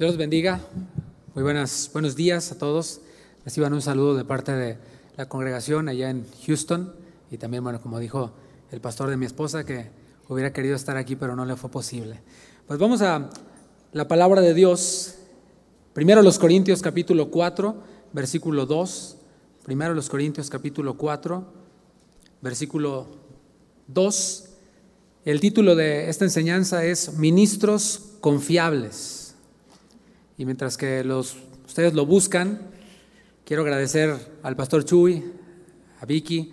Dios los bendiga. Muy buenas, buenos días a todos. Reciban un saludo de parte de la congregación allá en Houston y también, bueno, como dijo el pastor de mi esposa, que hubiera querido estar aquí, pero no le fue posible. Pues vamos a la palabra de Dios. Primero los Corintios capítulo 4, versículo 2. Primero los Corintios capítulo 4, versículo 2. El título de esta enseñanza es Ministros confiables. Y mientras que los, ustedes lo buscan, quiero agradecer al pastor Chuy, a Vicky,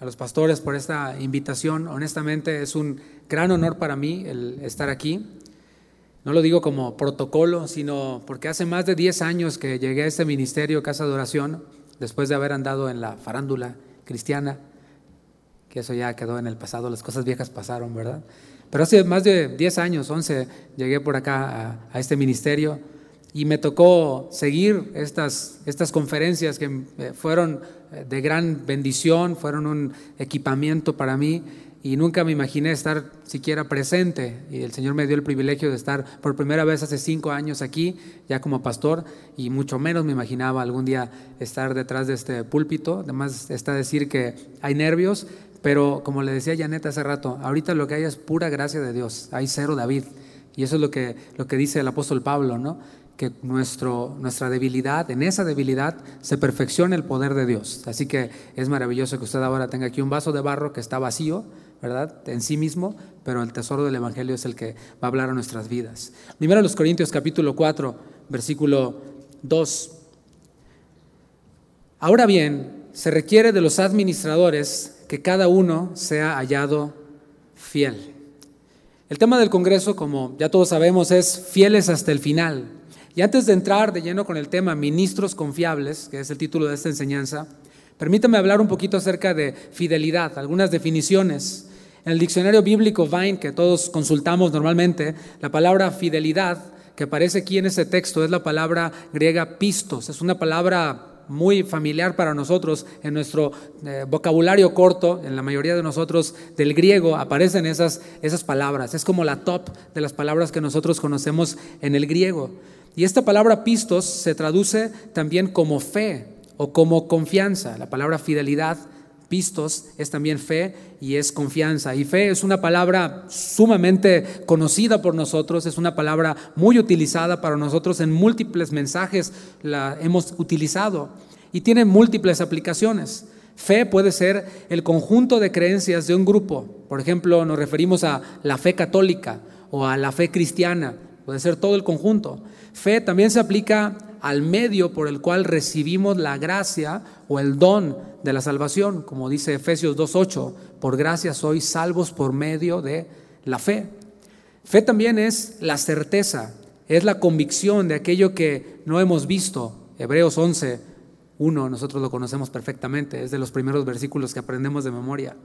a los pastores por esta invitación. Honestamente es un gran honor para mí el estar aquí. No lo digo como protocolo, sino porque hace más de 10 años que llegué a este ministerio Casa de Oración, después de haber andado en la farándula cristiana, que eso ya quedó en el pasado, las cosas viejas pasaron, ¿verdad? Pero hace más de 10 años, 11, llegué por acá a, este ministerio y me tocó seguir estas, estas conferencias que eh, fueron eh, de gran bendición, fueron un equipamiento para mí y nunca me imaginé estar siquiera presente. Y el Señor me dio el privilegio de estar por primera vez hace cinco años aquí, ya como pastor, y mucho menos me imaginaba algún día estar detrás de este púlpito. Además está decir que hay nervios, pero como le decía Janet hace rato, ahorita lo que hay es pura gracia de Dios, hay cero David. Y eso es lo que, lo que dice el apóstol Pablo, ¿no? Que nuestra debilidad, en esa debilidad se perfecciona el poder de Dios. Así que es maravilloso que usted ahora tenga aquí un vaso de barro que está vacío, ¿verdad? En sí mismo, pero el tesoro del Evangelio es el que va a hablar a nuestras vidas. Primero los Corintios capítulo 4, versículo 2. Ahora bien, se requiere de los administradores que cada uno sea hallado fiel. El tema del Congreso, como ya todos sabemos, es fieles hasta el final. Y antes de entrar de lleno con el tema ministros confiables, que es el título de esta enseñanza, permítame hablar un poquito acerca de fidelidad, algunas definiciones. En el diccionario bíblico Vine, que todos consultamos normalmente, la palabra fidelidad que aparece aquí en ese texto es la palabra griega pistos. Es una palabra muy familiar para nosotros en nuestro eh, vocabulario corto, en la mayoría de nosotros del griego aparecen esas, esas palabras. Es como la top de las palabras que nosotros conocemos en el griego. Y esta palabra pistos se traduce también como fe o como confianza. La palabra fidelidad pistos es también fe y es confianza. Y fe es una palabra sumamente conocida por nosotros, es una palabra muy utilizada para nosotros en múltiples mensajes, la hemos utilizado y tiene múltiples aplicaciones. Fe puede ser el conjunto de creencias de un grupo. Por ejemplo, nos referimos a la fe católica o a la fe cristiana. Puede ser todo el conjunto. Fe también se aplica al medio por el cual recibimos la gracia o el don de la salvación, como dice Efesios 2.8, por gracia sois salvos por medio de la fe. Fe también es la certeza, es la convicción de aquello que no hemos visto. Hebreos 11, 1, nosotros lo conocemos perfectamente, es de los primeros versículos que aprendemos de memoria.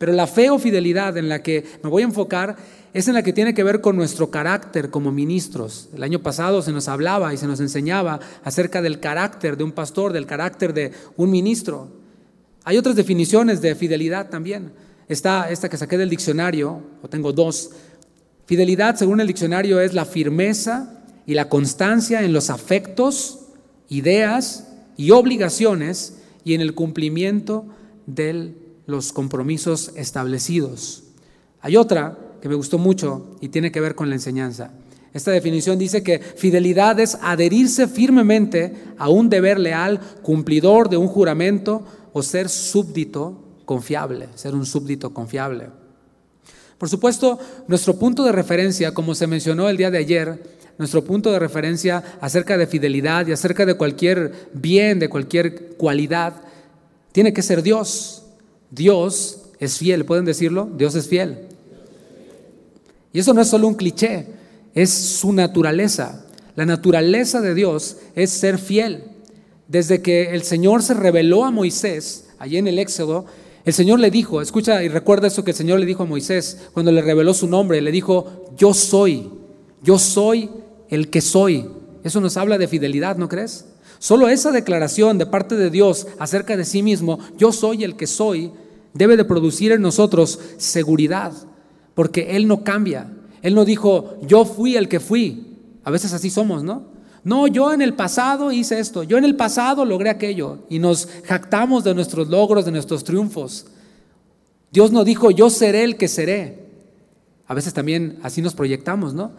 Pero la fe o fidelidad en la que me voy a enfocar es en la que tiene que ver con nuestro carácter como ministros. El año pasado se nos hablaba y se nos enseñaba acerca del carácter de un pastor, del carácter de un ministro. Hay otras definiciones de fidelidad también. Está esta que saqué del diccionario, o tengo dos. Fidelidad, según el diccionario, es la firmeza y la constancia en los afectos, ideas y obligaciones y en el cumplimiento del los compromisos establecidos. Hay otra que me gustó mucho y tiene que ver con la enseñanza. Esta definición dice que fidelidad es adherirse firmemente a un deber leal, cumplidor de un juramento o ser súbdito confiable, ser un súbdito confiable. Por supuesto, nuestro punto de referencia, como se mencionó el día de ayer, nuestro punto de referencia acerca de fidelidad y acerca de cualquier bien, de cualquier cualidad, tiene que ser Dios. Dios es fiel, ¿pueden decirlo? Dios es fiel. Y eso no es solo un cliché, es su naturaleza. La naturaleza de Dios es ser fiel. Desde que el Señor se reveló a Moisés, allí en el Éxodo, el Señor le dijo, escucha y recuerda eso que el Señor le dijo a Moisés cuando le reveló su nombre, le dijo, yo soy, yo soy el que soy. Eso nos habla de fidelidad, ¿no crees? Solo esa declaración de parte de Dios acerca de sí mismo, yo soy el que soy, debe de producir en nosotros seguridad, porque Él no cambia. Él no dijo, yo fui el que fui, A veces así somos, ¿no? No, yo en el pasado hice esto, yo en el pasado logré aquello y nos jactamos de nuestros logros, de nuestros triunfos. Dios no dijo, yo seré el que seré. A veces también así nos proyectamos, ¿no?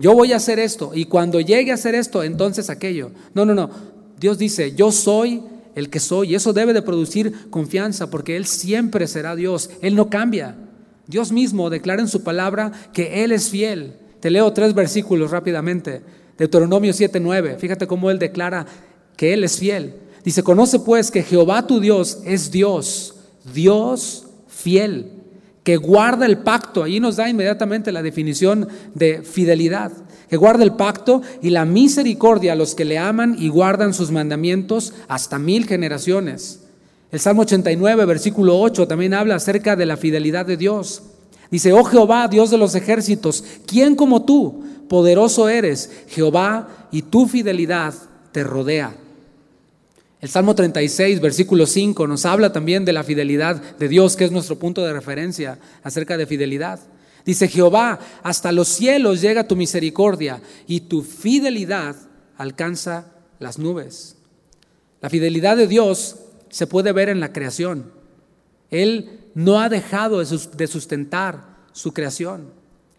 Yo voy a hacer esto y cuando llegue a hacer esto, entonces aquello. No, no, no. Dios dice, yo soy el que soy. Y eso debe de producir confianza porque Él siempre será Dios. Él no cambia. Dios mismo declara en su palabra que Él es fiel. Te leo tres versículos rápidamente. Deuteronomio 7:9. Fíjate cómo Él declara que Él es fiel. Dice, conoce pues que Jehová tu Dios es Dios, Dios fiel, que guarda el pacto. Ahí nos da inmediatamente la definición de fidelidad que guarda el pacto y la misericordia a los que le aman y guardan sus mandamientos hasta mil generaciones. El Salmo 89, versículo 8, también habla acerca de la fidelidad de Dios. Dice, oh Jehová, Dios de los ejércitos, ¿quién como tú? Poderoso eres, Jehová, y tu fidelidad te rodea. El Salmo 36, versículo 5, nos habla también de la fidelidad de Dios, que es nuestro punto de referencia acerca de fidelidad. Dice Jehová, hasta los cielos llega tu misericordia y tu fidelidad alcanza las nubes. La fidelidad de Dios se puede ver en la creación. Él no ha dejado de sustentar su creación.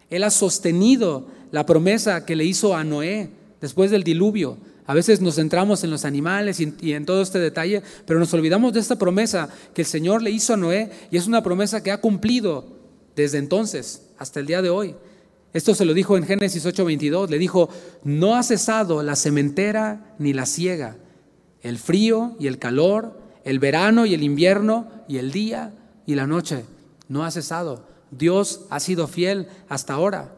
Él ha sostenido la promesa que le hizo a Noé después del diluvio. A veces nos centramos en los animales y, en todo este detalle, pero nos olvidamos de esta promesa que el Señor le hizo a Noé y es una promesa que ha cumplido desde entonces hasta el día de hoy. Esto se lo dijo en Génesis 8:22, le dijo, no ha cesado la cementera ni la siega, el frío y el calor, el verano y el invierno y el día y la noche. No ha cesado. Dios ha sido fiel hasta ahora.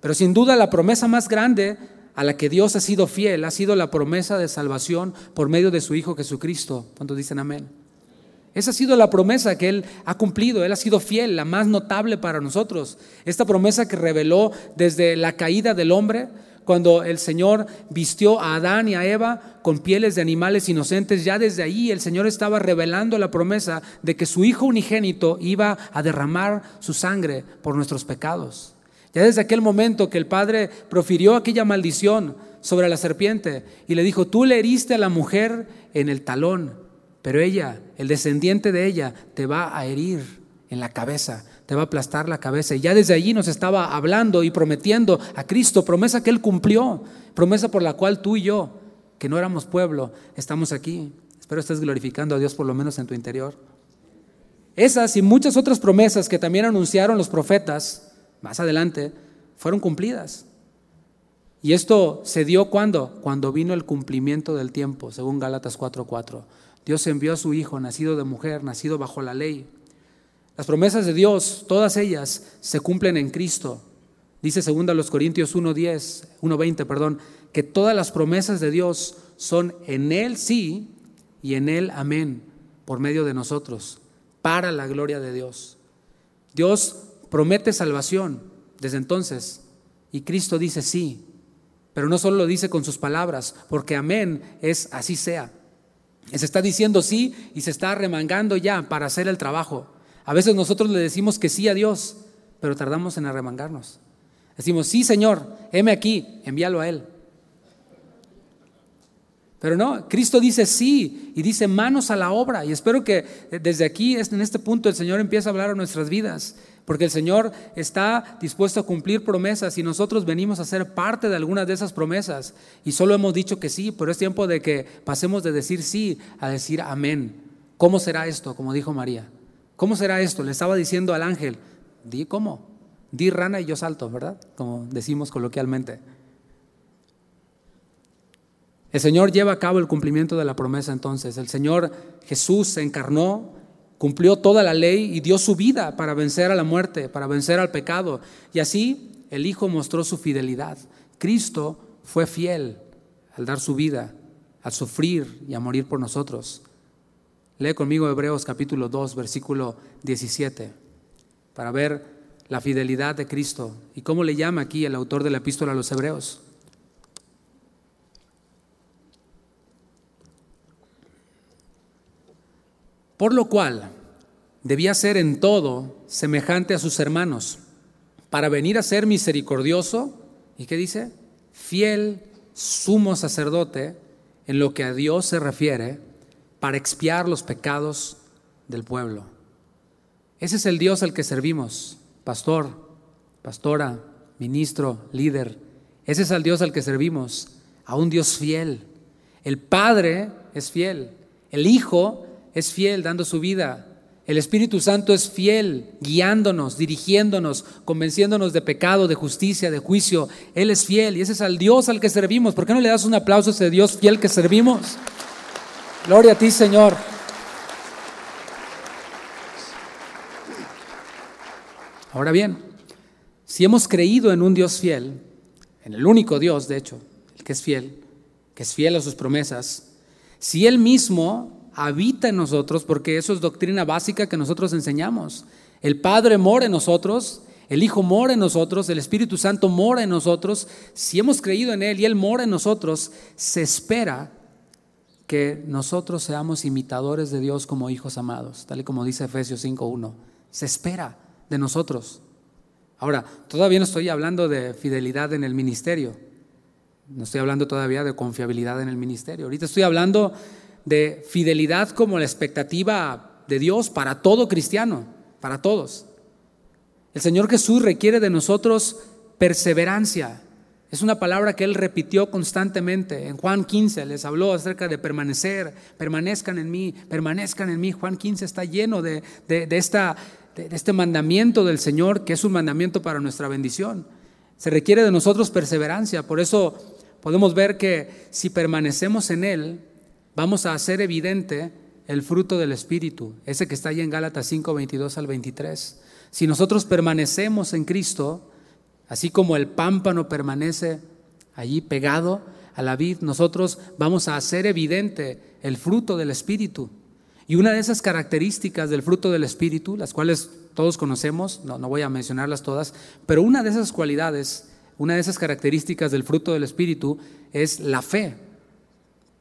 Pero sin duda la promesa más grande a la que Dios ha sido fiel ha sido la promesa de salvación por medio de su Hijo Jesucristo. ¿Cuántos dicen amén? Esa ha sido la promesa que Él ha cumplido, Él ha sido fiel, la más notable para nosotros. Esta promesa que reveló desde la caída del hombre, cuando el Señor vistió a Adán y a Eva con pieles de animales inocentes, ya desde ahí el Señor estaba revelando la promesa de que su Hijo unigénito iba a derramar su sangre por nuestros pecados. Ya desde aquel momento que el Padre profirió aquella maldición sobre la serpiente y le dijo, tú le heriste a la mujer en el talón pero ella, el descendiente de ella, te va a herir en la cabeza, te va a aplastar la cabeza. Y ya desde allí nos estaba hablando y prometiendo a Cristo, promesa que Él cumplió, promesa por la cual tú y yo, que no éramos pueblo, estamos aquí. Espero estés glorificando a Dios por lo menos en tu interior. Esas y muchas otras promesas que también anunciaron los profetas más adelante fueron cumplidas. Y esto se dio cuando? Cuando vino el cumplimiento del tiempo, según Gálatas 4:4. Dios envió a su Hijo, nacido de mujer, nacido bajo la ley. Las promesas de Dios, todas ellas, se cumplen en Cristo. Dice 2 Corintios 1.10, 1.20, perdón, que todas las promesas de Dios son en Él sí y en Él amén, por medio de nosotros, para la gloria de Dios. Dios promete salvación desde entonces y Cristo dice sí, pero no solo lo dice con sus palabras, porque amén es así sea. Se está diciendo sí y se está remangando ya para hacer el trabajo. A veces nosotros le decimos que sí a Dios, pero tardamos en arremangarnos. Decimos, sí Señor, heme aquí, envíalo a Él. Pero no, Cristo dice sí y dice manos a la obra. Y espero que desde aquí, en este punto, el Señor empiece a hablar a nuestras vidas. Porque el Señor está dispuesto a cumplir promesas y nosotros venimos a ser parte de algunas de esas promesas. Y solo hemos dicho que sí, pero es tiempo de que pasemos de decir sí a decir amén. ¿Cómo será esto? Como dijo María. ¿Cómo será esto? Le estaba diciendo al ángel, di cómo. Di rana y yo salto, ¿verdad? Como decimos coloquialmente. El Señor lleva a cabo el cumplimiento de la promesa entonces. El Señor Jesús se encarnó, cumplió toda la ley y dio su vida para vencer a la muerte, para vencer al pecado. Y así el Hijo mostró su fidelidad. Cristo fue fiel al dar su vida, al sufrir y a morir por nosotros. Lee conmigo Hebreos capítulo 2, versículo 17, para ver la fidelidad de Cristo y cómo le llama aquí el autor de la epístola a los Hebreos. Por lo cual debía ser en todo semejante a sus hermanos, para venir a ser misericordioso, ¿y qué dice? fiel sumo sacerdote en lo que a Dios se refiere para expiar los pecados del pueblo. Ese es el Dios al que servimos, pastor, pastora, ministro, líder. Ese es el Dios al que servimos, a un Dios fiel. El Padre es fiel, el Hijo es fiel dando su vida, el Espíritu Santo es fiel, guiándonos, dirigiéndonos, convenciéndonos de pecado, de justicia, de juicio. Él es fiel y ese es al Dios al que servimos. ¿Por qué no le das un aplauso a ese Dios fiel que servimos? Gloria a ti, Señor. Ahora bien, si hemos creído en un Dios fiel, en el único Dios, de hecho, el que es fiel, que es fiel a sus promesas, si Él mismo habita en nosotros, porque eso es doctrina básica que nosotros enseñamos. El Padre mora en nosotros, el Hijo mora en nosotros, el Espíritu Santo mora en nosotros. Si hemos creído en Él y Él mora en nosotros, se espera que nosotros seamos imitadores de Dios como hijos amados, tal y como dice Efesios 5.1. Se espera de nosotros. Ahora, todavía no estoy hablando de fidelidad en el ministerio, no estoy hablando todavía de confiabilidad en el ministerio. Ahorita estoy hablando de fidelidad como la expectativa de Dios para todo cristiano, para todos. El Señor Jesús requiere de nosotros perseverancia. Es una palabra que Él repitió constantemente. En Juan 15 les habló acerca de permanecer, permanezcan en mí, permanezcan en mí. Juan 15 está lleno de, esta, de este mandamiento del Señor, que es un mandamiento para nuestra bendición. Se requiere de nosotros perseverancia. Por eso podemos ver que si permanecemos en Él, vamos a hacer evidente el fruto del Espíritu, ese que está ahí en Gálatas 5, 22 al 23. Si nosotros permanecemos en Cristo, así como el pámpano permanece allí pegado a la vid, nosotros vamos a hacer evidente el fruto del Espíritu. Y una de esas características del fruto del Espíritu, las cuales todos conocemos, no, no voy a mencionarlas todas, pero una de esas cualidades, una de esas características del fruto del Espíritu es la fe.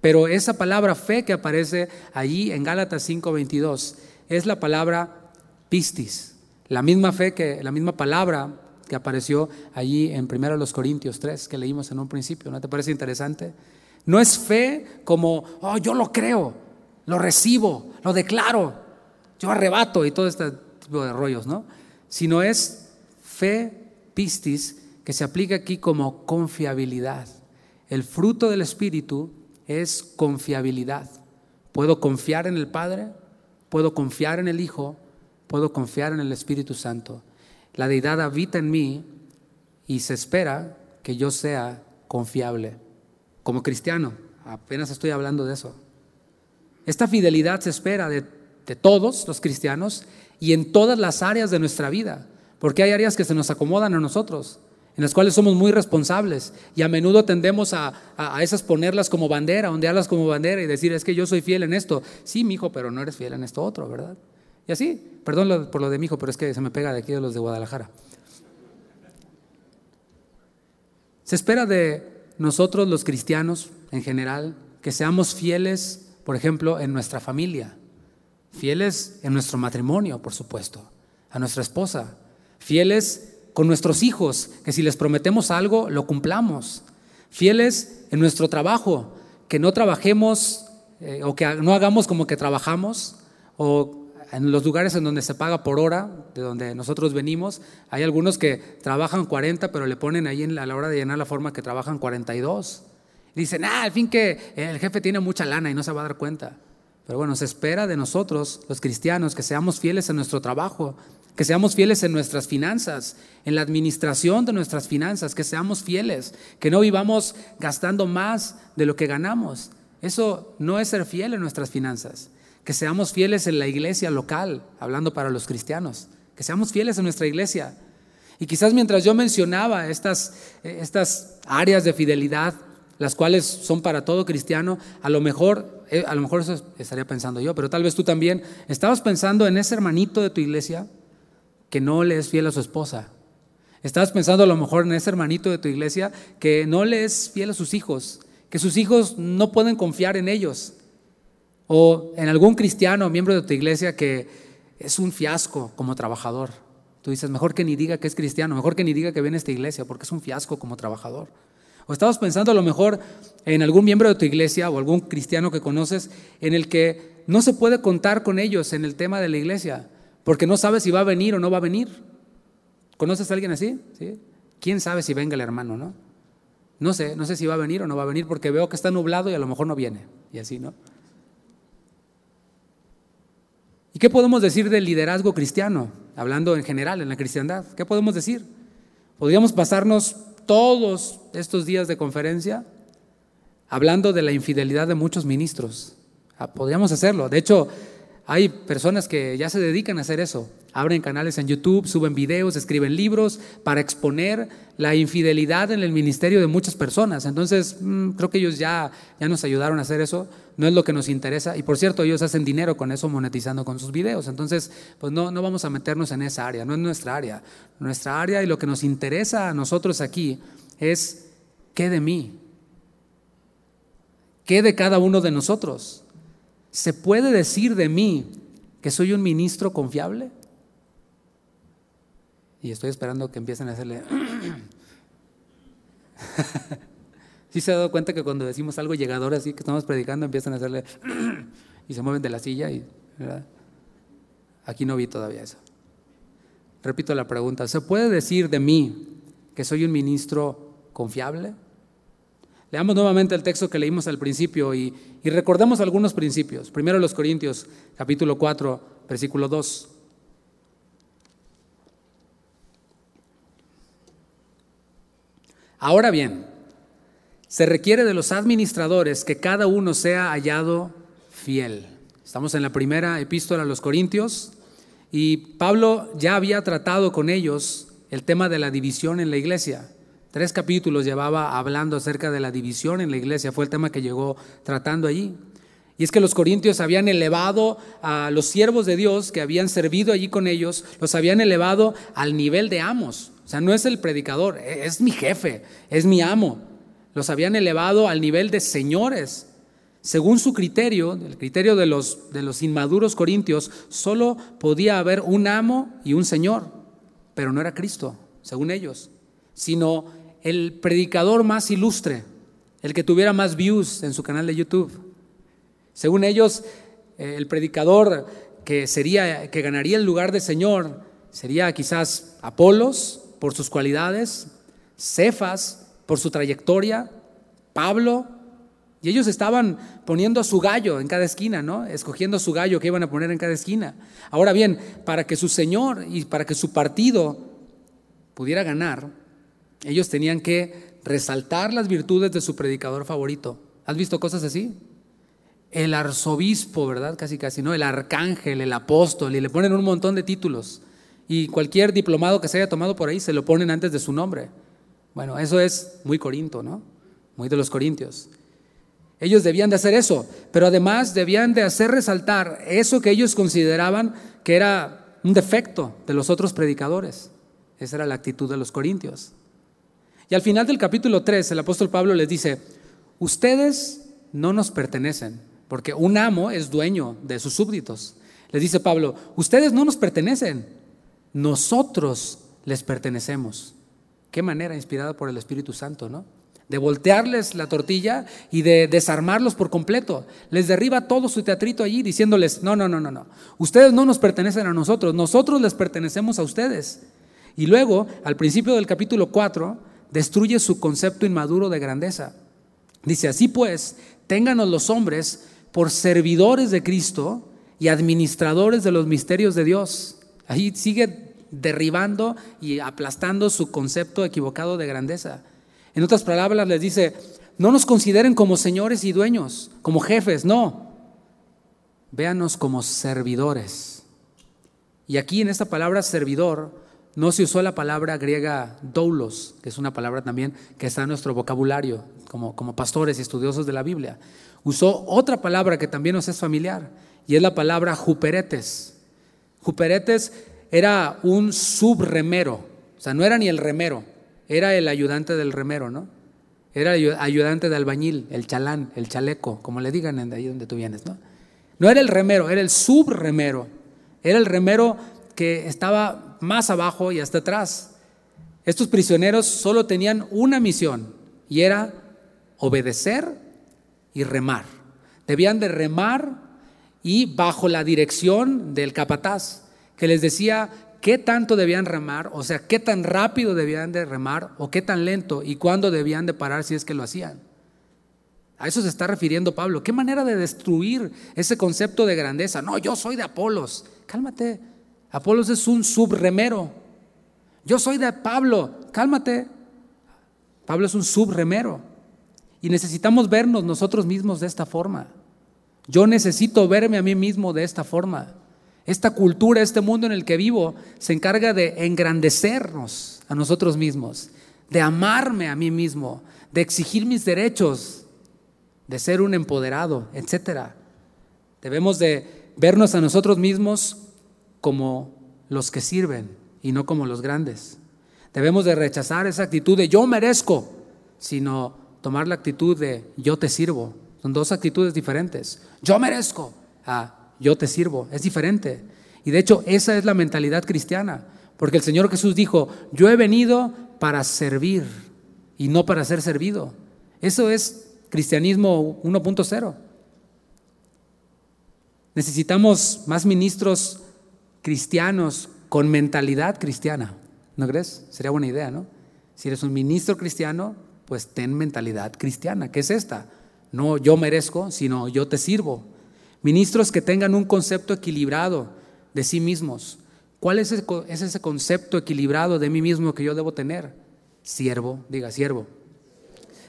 Pero esa palabra fe que aparece allí en Gálatas 5:22 es la palabra pistis, la misma fe que la misma palabra que apareció allí en 1 los Corintios 3 que leímos en un principio, ¿no te parece interesante? No es fe como, oh, yo lo creo, lo recibo, lo declaro, yo arrebato y todo este tipo de rollos, ¿no? Sino es fe pistis que se aplica aquí como confiabilidad. El fruto del Espíritu es confiabilidad. Puedo confiar en el Padre, puedo confiar en el Hijo, puedo confiar en el Espíritu Santo. La deidad habita en mí y se espera que yo sea confiable. Como cristiano, apenas estoy hablando de eso. Esta fidelidad se espera de, todos los cristianos y en todas las áreas de nuestra vida, porque hay áreas que se nos acomodan a nosotros en las cuales somos muy responsables y a menudo tendemos a, esas ponerlas como bandera, ondearlas como bandera y decir, es que yo soy fiel en esto. Sí, mi hijo, pero no eres fiel en esto otro, ¿verdad? Y así, perdón por lo de mi hijo, pero es que se me pega de aquí de los de Guadalajara. Se espera de nosotros los cristianos en general que seamos fieles, por ejemplo, en nuestra familia, fieles en nuestro matrimonio, por supuesto, a nuestra esposa, fieles con nuestros hijos, que si les prometemos algo, lo cumplamos. Fieles en nuestro trabajo, que no trabajemos eh, o que no hagamos como que trabajamos, o en los lugares en donde se paga por hora, de donde nosotros venimos, hay algunos que trabajan 40, pero le ponen ahí a la hora de llenar la forma que trabajan 42. Dicen, ah, al fin que el jefe tiene mucha lana y no se va a dar cuenta. Pero bueno, se espera de nosotros, los cristianos, que seamos fieles en nuestro trabajo, que seamos fieles en nuestras finanzas, en la administración de nuestras finanzas, que seamos fieles, que no vivamos gastando más de lo que ganamos. Eso no es ser fiel en nuestras finanzas. Que seamos fieles en la iglesia local, hablando para los cristianos, que seamos fieles en nuestra iglesia. Y quizás mientras yo mencionaba estas, estas áreas de fidelidad, las cuales son para todo cristiano, a lo mejor, eh, a lo mejor eso estaría pensando yo, pero tal vez tú también estabas pensando en ese hermanito de tu iglesia que no le es fiel a su esposa. Estás pensando a lo mejor en ese hermanito de tu iglesia que no le es fiel a sus hijos, que sus hijos no pueden confiar en ellos. O en algún cristiano, miembro de tu iglesia, que es un fiasco como trabajador. Tú dices, mejor que ni diga que es cristiano, mejor que ni diga que viene a esta iglesia, porque es un fiasco como trabajador. O estabas pensando a lo mejor en algún miembro de tu iglesia o algún cristiano que conoces en el que no se puede contar con ellos en el tema de la iglesia, porque no sabes si va a venir o no va a venir. ¿Conoces a alguien así? ¿Sí? ¿Quién sabe si venga el hermano, no? No sé, no sé si va a venir o no va a venir porque veo que está nublado y a lo mejor no viene. Y así, ¿no? ¿Y qué podemos decir del liderazgo cristiano? Hablando en general, en la cristiandad. ¿Qué podemos decir? Podríamos pasarnos todos estos días de conferencia hablando de la infidelidad de muchos ministros. Ah, podríamos hacerlo. De hecho, hay personas que ya se dedican a hacer eso. Abren canales en YouTube, suben videos, escriben libros para exponer la infidelidad en el ministerio de muchas personas. Entonces, mm, creo que ellos ya, ya nos ayudaron a hacer eso. No es lo que nos interesa. Y por cierto, ellos hacen dinero con eso, monetizando con sus videos. Entonces, pues no, no vamos a meternos en esa área. No es nuestra área. Nuestra área y lo que nos interesa a nosotros aquí es qué de mí, qué de cada uno de nosotros. ¿Se puede decir de mí que soy un ministro confiable? Y estoy esperando que empiecen a hacerle... ¿Sí se ha dado cuenta que cuando decimos algo llegador así, que estamos predicando, empiezan a hacerle... y se mueven de la silla? Y, Aquí no vi todavía eso. Repito la pregunta, ¿se puede decir de mí que soy un ministro confiable? Leamos nuevamente el texto que leímos al principio y, recordemos algunos principios. Primero los Corintios, capítulo 4, versículo 2. Ahora bien, se requiere de los administradores que cada uno sea hallado fiel. Estamos en la primera epístola a los Corintios y Pablo ya había tratado con ellos el tema de la división en la iglesia. Tres capítulos llevaba hablando acerca de la división en la iglesia, fue el tema que llegó tratando allí. Y es que los corintios habían elevado a los siervos de Dios que habían servido allí con ellos, los habían elevado al nivel de amos. O sea, no es el predicador, e-, es mi jefe, es mi amo. Los habían elevado al nivel de señores. Según su criterio, el criterio de los, de los inmaduros corintios, solo podía haber un amo y un señor, pero no era Cristo, según ellos, sino el predicador más ilustre, el que tuviera más views en su canal de YouTube. Según ellos, eh, el predicador que sería que ganaría el lugar de Señor sería quizás Apolos por sus cualidades, Cefas por su trayectoria, Pablo y ellos estaban poniendo a su gallo en cada esquina, ¿no? Escogiendo a su gallo que iban a poner en cada esquina. Ahora bien, para que su Señor y para que su partido pudiera ganar, ellos tenían que resaltar las virtudes de su predicador favorito. ¿Has visto cosas así? El arzobispo, ¿verdad? Casi, casi, ¿no? El arcángel, el apóstol, y le ponen un montón de títulos. Y cualquier diplomado que se haya tomado por ahí se lo ponen antes de su nombre. Bueno, eso es muy corinto, ¿no? Muy de los corintios. Ellos debían de hacer eso, pero además debían de hacer resaltar eso que ellos consideraban que era un defecto de los otros predicadores. Esa era la actitud de los corintios. Y al final del capítulo 3, el apóstol Pablo les dice, ustedes no nos pertenecen, porque un amo es dueño de sus súbditos. Les dice Pablo, ustedes no nos pertenecen, nosotros les pertenecemos. Qué manera inspirada por el Espíritu Santo, ¿no? De voltearles la tortilla y de desarmarlos por completo. Les derriba todo su teatrito allí diciéndoles, no, no, no, no, no. Ustedes no nos pertenecen a nosotros, nosotros les pertenecemos a ustedes. Y luego, al principio del capítulo 4, destruye su concepto inmaduro de grandeza. Dice, así pues, ténganos los hombres por servidores de Cristo y administradores de los misterios de Dios. Ahí sigue derribando y aplastando su concepto equivocado de grandeza. En otras palabras, les dice, no nos consideren como señores y dueños, como jefes, no. Véanos como servidores. Y aquí en esta palabra servidor no se usó la palabra griega doulos, que es una palabra también que está en nuestro vocabulario como, pastores y estudiosos de la Biblia. Usó otra palabra que también nos es familiar y es la palabra juperetes. Juperetes era un subremero, o sea, no era ni el remero, era el ayudante del remero, ¿no? Era el ayudante de albañil, el chalán, el chaleco, como le digan de ahí donde tú vienes, ¿no? No era el remero, era el subremero. Era el remero que estaba más abajo y hasta atrás. Estos prisioneros solo tenían una misión y era obedecer y remar. Debían de remar y bajo la dirección del capataz, que les decía qué tanto debían remar, o sea, qué tan rápido debían de remar o qué tan lento y cuándo debían de parar si es que lo hacían. A eso se está refiriendo Pablo. ¿Qué manera de destruir ese concepto de grandeza? No, yo soy de Apolos. Cálmate. Apolos es un subremero. Yo soy de Pablo. Cálmate. Pablo es un subremero. Y necesitamos vernos nosotros mismos de esta forma. Yo necesito verme a mí mismo de esta forma. Esta cultura, este mundo en el que vivo, se encarga de engrandecernos a nosotros mismos, de amarme a mí mismo, de exigir mis derechos, de ser un empoderado, etc. Debemos de vernos a nosotros mismos como los que sirven y no como los grandes. Debemos de rechazar esa actitud de yo merezco, sino tomar la actitud de yo te sirvo. Son dos actitudes diferentes. Yo merezco a yo te sirvo. Es diferente. Y de hecho esa es la mentalidad cristiana. Porque el Señor Jesús dijo, yo he venido para servir y no para ser servido. Eso es cristianismo 1.0. Necesitamos más ministros cristianos con mentalidad cristiana. ¿No crees? Sería buena idea, ¿no? Si eres un ministro cristiano, pues ten mentalidad cristiana. ¿Qué es esta? No yo merezco, sino yo te sirvo. Ministros que tengan un concepto equilibrado de sí mismos. ¿Cuál es, es ese concepto equilibrado de mí mismo que yo debo tener? Siervo, diga siervo.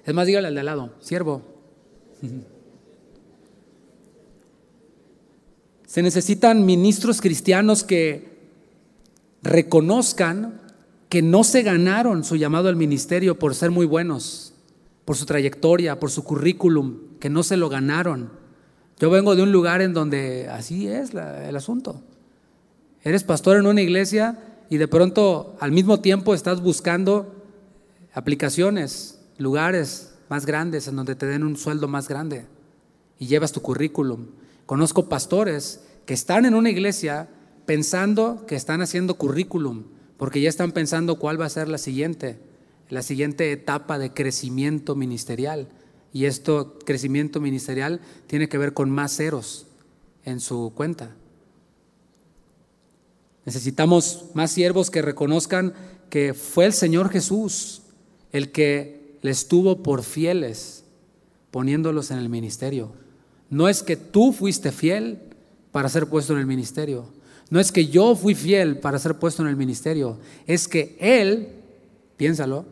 Es más, dígale al de al lado, siervo. Se necesitan ministros cristianos que reconozcan que no se ganaron su llamado al ministerio por ser muy buenos, por su trayectoria, por su currículum, que no se lo ganaron. Yo vengo de un lugar en donde así es el asunto. Eres pastor en una iglesia y de pronto al mismo tiempo estás buscando aplicaciones lugares más grandes en donde te den un sueldo más grande y llevas tu currículum. Conozco pastores que están en una iglesia pensando que están haciendo currículum, porque ya están pensando cuál va a ser la siguiente, la siguiente etapa de crecimiento ministerial. Y esto, crecimiento ministerial, tiene que ver con más ceros en su cuenta. Necesitamos más siervos que reconozcan que fue el Señor Jesús el que les tuvo por fieles poniéndolos en el ministerio. No es que tú fuiste fiel para ser puesto en el ministerio. No es que yo fui fiel para ser puesto en el ministerio. Es que Él, piénsalo,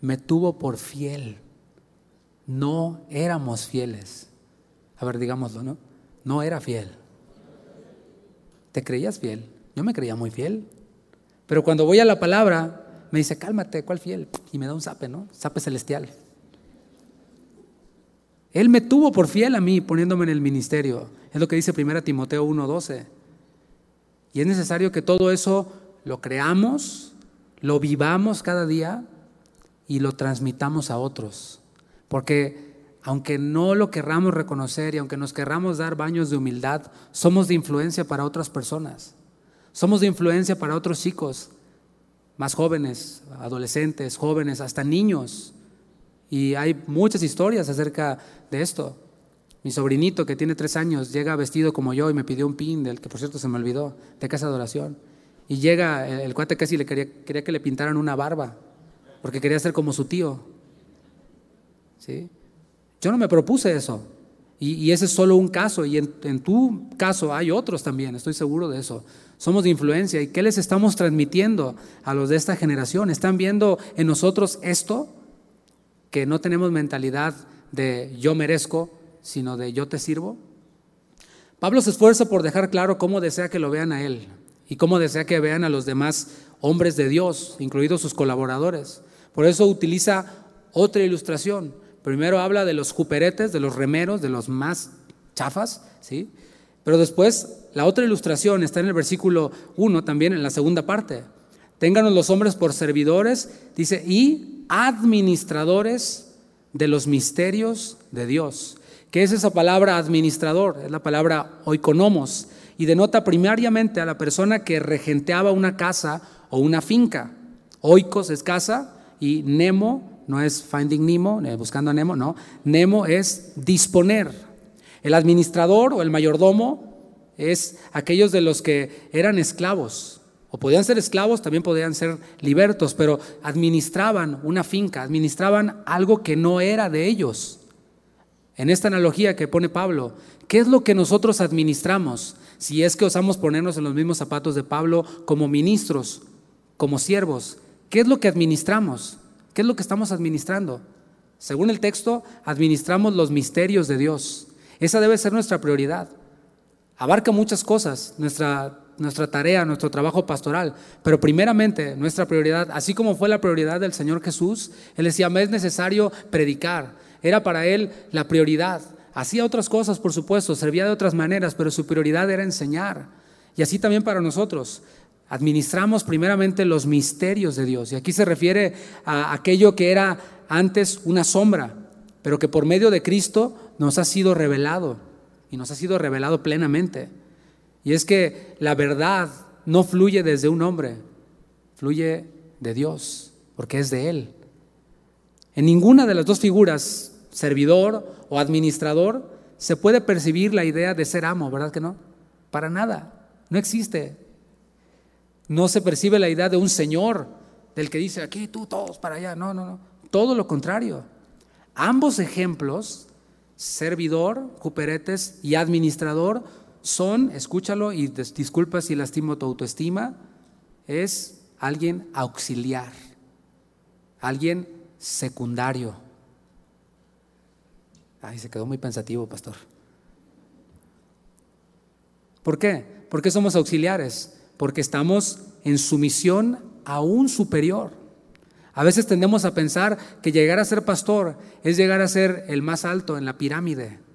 me tuvo por fiel. No éramos fieles. A ver, digámoslo, ¿no? No era fiel. ¿Te creías fiel? Yo me creía muy fiel. Pero cuando voy a la palabra, me dice, cálmate, ¿cuál fiel? Y me da un zape, ¿no? Zape celestial. Él me tuvo por fiel a mí poniéndome en el ministerio. Es lo que dice 1 Timoteo 1:12. Y es necesario que todo eso lo creamos, lo vivamos cada día y lo transmitamos a otros. Porque aunque no lo querramos reconocer y aunque nos querramos dar baños de humildad, somos de influencia para otras personas. Somos de influencia para otros chicos más jóvenes, adolescentes, jóvenes, hasta niños. Y hay muchas historias acerca de esto. Mi sobrinito que tiene tres años llega vestido como yo y me pidió un pin, del que por cierto se me olvidó, de casa de oración. Y llega, el, cuate casi le quería, quería que le pintaran una barba, porque quería ser como su tío. ¿Sí? Yo no me propuse eso. Y, ese es solo un caso. Y en tu caso hay otros también, estoy seguro de eso somos de influencia. ¿Y qué les estamos transmitiendo a los de esta generación? ¿Están viendo en nosotros esto? No tenemos mentalidad de yo merezco, sino de yo te sirvo. Pablo se esfuerza por dejar claro cómo desea que lo vean a él y cómo desea que vean a los demás hombres de Dios, incluidos sus colaboradores. Por eso utiliza otra ilustración. Primero habla de los juperetes, de los remeros, de los más chafas, ¿sí? Pero después, la otra ilustración está en el versículo 1 también, en la segunda parte. Ténganos los hombres por servidores, dice, y administradores de los misterios de Dios. ¿Qué es esa palabra administrador? Es la palabra oikonomos y denota primariamente a la persona que regenteaba una casa o una finca. Oikos es casa y nemo no es Finding Nemo, eh, buscando a Nemo, no. Nemo es disponer. El administrador o el mayordomo es aquellos de los que eran esclavos. O podían ser esclavos, también podían ser libertos, pero administraban una finca, administraban algo que no era de ellos. En esta analogía que pone Pablo, ¿qué es lo que nosotros administramos? Si es que osamos ponernos en los mismos zapatos de Pablo como ministros, como siervos, ¿qué es lo que administramos? ¿Qué es lo que estamos administrando? Según el texto, administramos los misterios de Dios. Esa debe ser nuestra prioridad. Abarca muchas cosas, nuestra, nuestra tarea, nuestro trabajo pastoral, pero primeramente nuestra prioridad, así como fue la prioridad del Señor Jesús, Él decía, me es necesario predicar. Era para Él la prioridad. Hacía otras cosas, por supuesto, servía de otras maneras, pero su prioridad era enseñar. Y así también para nosotros. Administramos primeramente los misterios de Dios. Y aquí se refiere a aquello que era antes una sombra, pero que por medio de Cristo nos ha sido revelado y nos ha sido revelado plenamente. Y es que la verdad no fluye desde un hombre, fluye de Dios, porque es de Él. En ninguna de las dos figuras, servidor o administrador, se puede percibir la idea de ser amo, ¿verdad que no? Para nada, no existe. No se percibe la idea de un señor, del que dice aquí tú todos para allá. No, no, no. Todo lo contrario. Ambos ejemplos, servidor, cuperetes y administrador, son, escúchalo y disculpa si lastimo tu autoestima, es alguien auxiliar, alguien secundario. Ay, se quedó muy pensativo, pastor. ¿Por qué? Porque somos auxiliares porque estamos en sumisión a un superior. A veces tendemos a pensar que llegar a ser pastor es llegar a ser el más alto en la pirámide,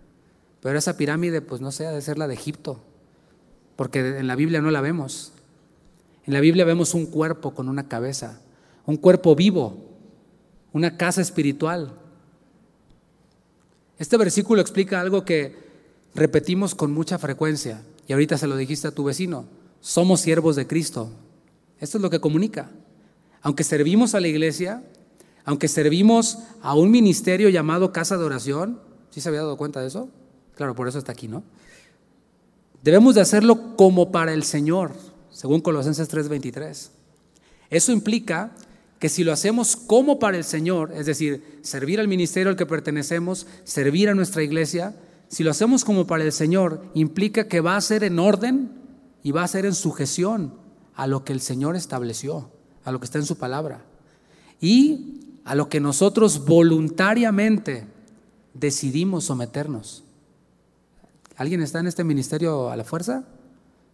pero esa pirámide, pues no sé, ha de ser la de Egipto, porque en la Biblia no la vemos. En la Biblia vemos un cuerpo con una cabeza, un cuerpo vivo, una casa espiritual. Este versículo explica algo que repetimos con mucha frecuencia, y ahorita se lo dijiste a tu vecino somos siervos de Cristo. Esto es lo que comunica. Aunque servimos a la iglesia, aunque servimos a un ministerio llamado casa de oración, ¿sí se había dado cuenta de eso? Claro, por eso está aquí, ¿no? Debemos de hacerlo como para el Señor, según Colosenses 3:23. Eso implica que si lo hacemos como para el Señor, es decir, servir al ministerio al que pertenecemos, servir a nuestra iglesia, si lo hacemos como para el Señor, implica que va a ser en orden y va a ser en sujeción a lo que el Señor estableció, a lo que está en su palabra y a lo que nosotros voluntariamente decidimos someternos. ¿Alguien está en este ministerio a la fuerza?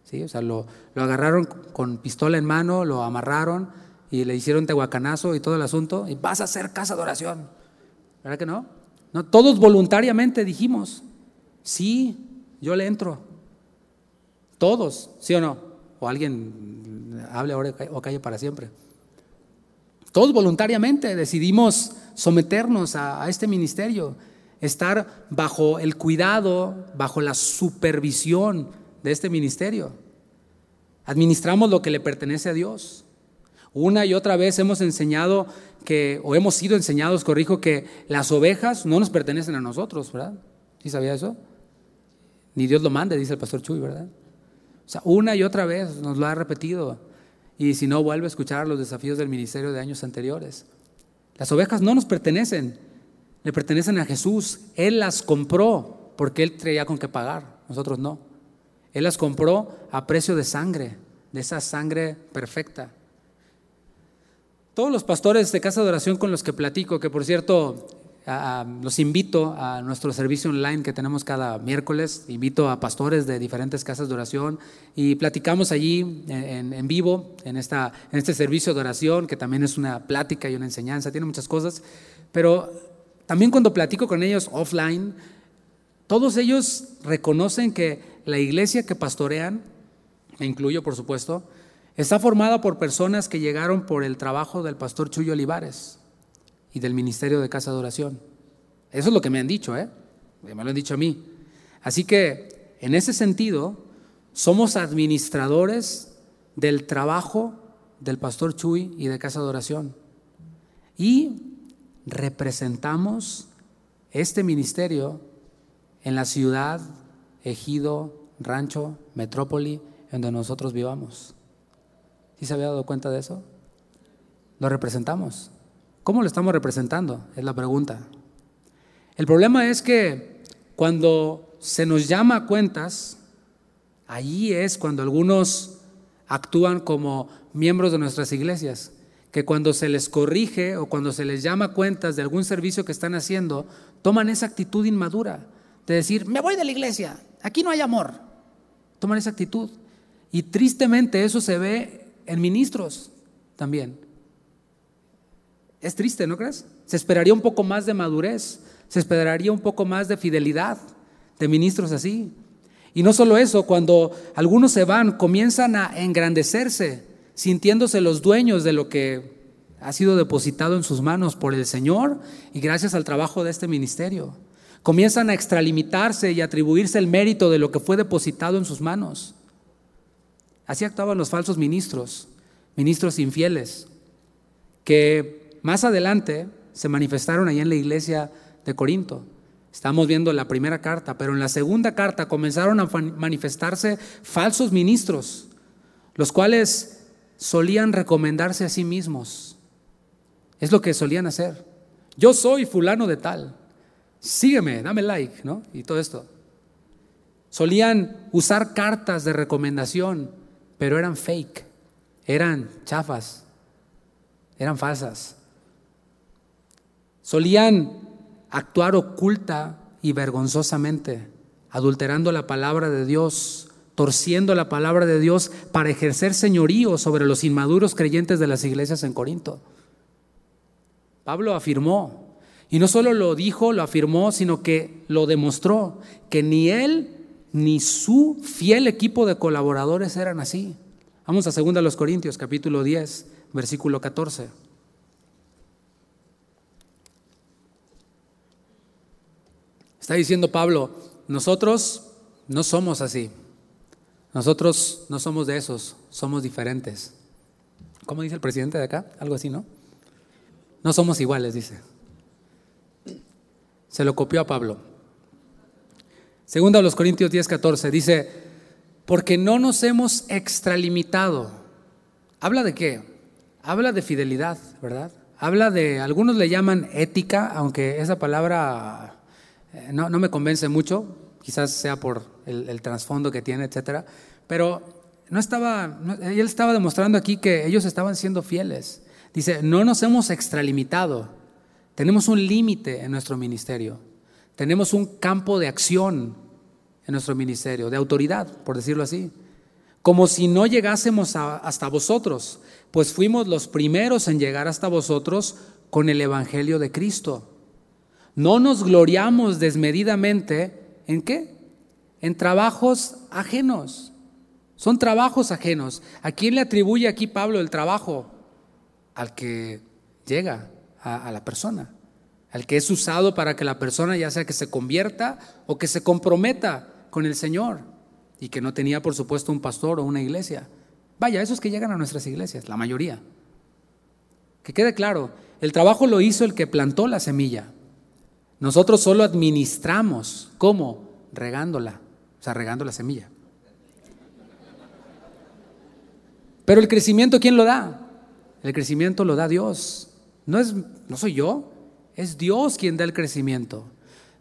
Sí, o sea, lo, agarraron con pistola en mano, lo amarraron y le hicieron tehuacanazo y todo el asunto y vas a hacer casa de oración. ¿Verdad que no? No, todos voluntariamente dijimos, sí, yo le entro. Todos, ¿sí o no? O alguien hable ahora o calle para siempre. Todos voluntariamente decidimos someternos a, este ministerio, estar bajo el cuidado, bajo la supervisión de este ministerio. Administramos lo que le pertenece a Dios. Una y otra vez hemos enseñado que, o hemos sido enseñados, corrijo, que las ovejas no nos pertenecen a nosotros, ¿verdad? ¿Sí sabía eso? Ni Dios lo mande, dice el pastor Chuy, ¿verdad? O sea, una y otra vez nos lo ha repetido. Y si no, vuelve a escuchar los desafíos del ministerio de años anteriores. Las ovejas no nos pertenecen, le pertenecen a Jesús. Él las compró porque Él traía con qué pagar, nosotros no. Él las compró a precio de sangre, de esa sangre perfecta. Todos los pastores de casa de oración con los que platico, que por cierto los invito a nuestro servicio online que tenemos cada miércoles. Invito a pastores de diferentes casas de oración y platicamos allí en, vivo en, esta, en este servicio de oración, que también es una plática y una enseñanza, tiene muchas cosas. Pero también cuando platico con ellos offline, todos ellos reconocen que la iglesia que pastorean, me incluyo por supuesto, está formada por personas que llegaron por el trabajo del pastor Chuyo Olivares y del Ministerio de Casa de Oración. Eso es lo que me han dicho, ¿eh? Me lo han dicho a mí. Así que, en ese sentido, somos administradores del trabajo del pastor Chuy y de Casa de Oración. Y representamos este ministerio en la ciudad, ejido, rancho, metrópoli, en donde nosotros vivamos. ¿Sí se había dado cuenta de eso? Lo representamos. ¿Cómo lo estamos representando? Es la pregunta. El problema es que cuando se nos llama a cuentas, allí es cuando algunos actúan como miembros de nuestras iglesias, que cuando se les corrige o cuando se les llama cuentas de algún servicio que están haciendo, toman esa actitud inmadura de decir, me voy de la iglesia, aquí no hay amor. Toman esa actitud. Y tristemente eso se ve en ministros también. Es triste, ¿no crees? Se esperaría un poco más de madurez, se esperaría un poco más de fidelidad de ministros así. Y no solo eso, cuando algunos se van, comienzan a engrandecerse, sintiéndose los dueños de lo que ha sido depositado en sus manos por el Señor y gracias al trabajo de este ministerio. Comienzan a extralimitarse y atribuirse el mérito de lo que fue depositado en sus manos. Así actuaban los falsos ministros, ministros infieles, que más adelante se manifestaron allá en la iglesia de Corinto. Estamos viendo la primera carta, pero en la segunda carta comenzaron a manifestarse falsos ministros, los cuales solían recomendarse a sí mismos. Es lo que solían hacer. Yo soy fulano de tal. Sígueme, dame like, ¿no? Y todo esto. Solían usar cartas de recomendación, pero eran fake, eran chafas, eran falsas. Solían actuar oculta y vergonzosamente, adulterando la palabra de Dios, torciendo la palabra de Dios para ejercer señorío sobre los inmaduros creyentes de las iglesias en Corinto. Pablo afirmó, y no solo lo dijo, lo afirmó, sino que lo demostró, que ni él ni su fiel equipo de colaboradores eran así. Vamos a 2 Corintios, capítulo 10, versículo 14. Está diciendo Pablo, nosotros no somos así. Nosotros no somos de esos, somos diferentes. ¿Cómo dice el presidente de acá? Algo así, ¿no? No somos iguales, dice. Se lo copió a Pablo. Segundo a los Corintios 10, 14, dice, porque no nos hemos extralimitado. ¿Habla de qué? Habla de fidelidad, ¿verdad? Habla de, algunos le llaman ética, aunque esa palabra eh, no, me convence mucho, quizás sea por el, trasfondo que tiene, etcétera, pero no estaba, él estaba demostrando aquí que ellos estaban siendo fieles. Dice, no nos hemos extralimitado, tenemos un límite en nuestro ministerio, tenemos un campo de acción en nuestro ministerio, de autoridad, por decirlo así, como si no llegásemos hasta vosotros, pues fuimos los primeros en llegar hasta vosotros con el Evangelio de Cristo. No nos gloriamos desmedidamente en qué? En trabajos ajenos. Son trabajos ajenos. ¿A quién le atribuye aquí Pablo el trabajo? Al que llega a, la persona, al que es usado para que la persona ya sea que se convierta o que se comprometa con el Señor y que no tenía por supuesto un pastor o una iglesia. Vaya, esos que llegan a nuestras iglesias, la mayoría. Que quede claro, el trabajo lo hizo el que plantó la semilla. Nosotros solo administramos, ¿cómo? Regándola, o sea, regando la semilla. Pero el crecimiento, ¿quién lo da? El crecimiento lo da Dios. No, es, no soy yo, es Dios quien da el crecimiento.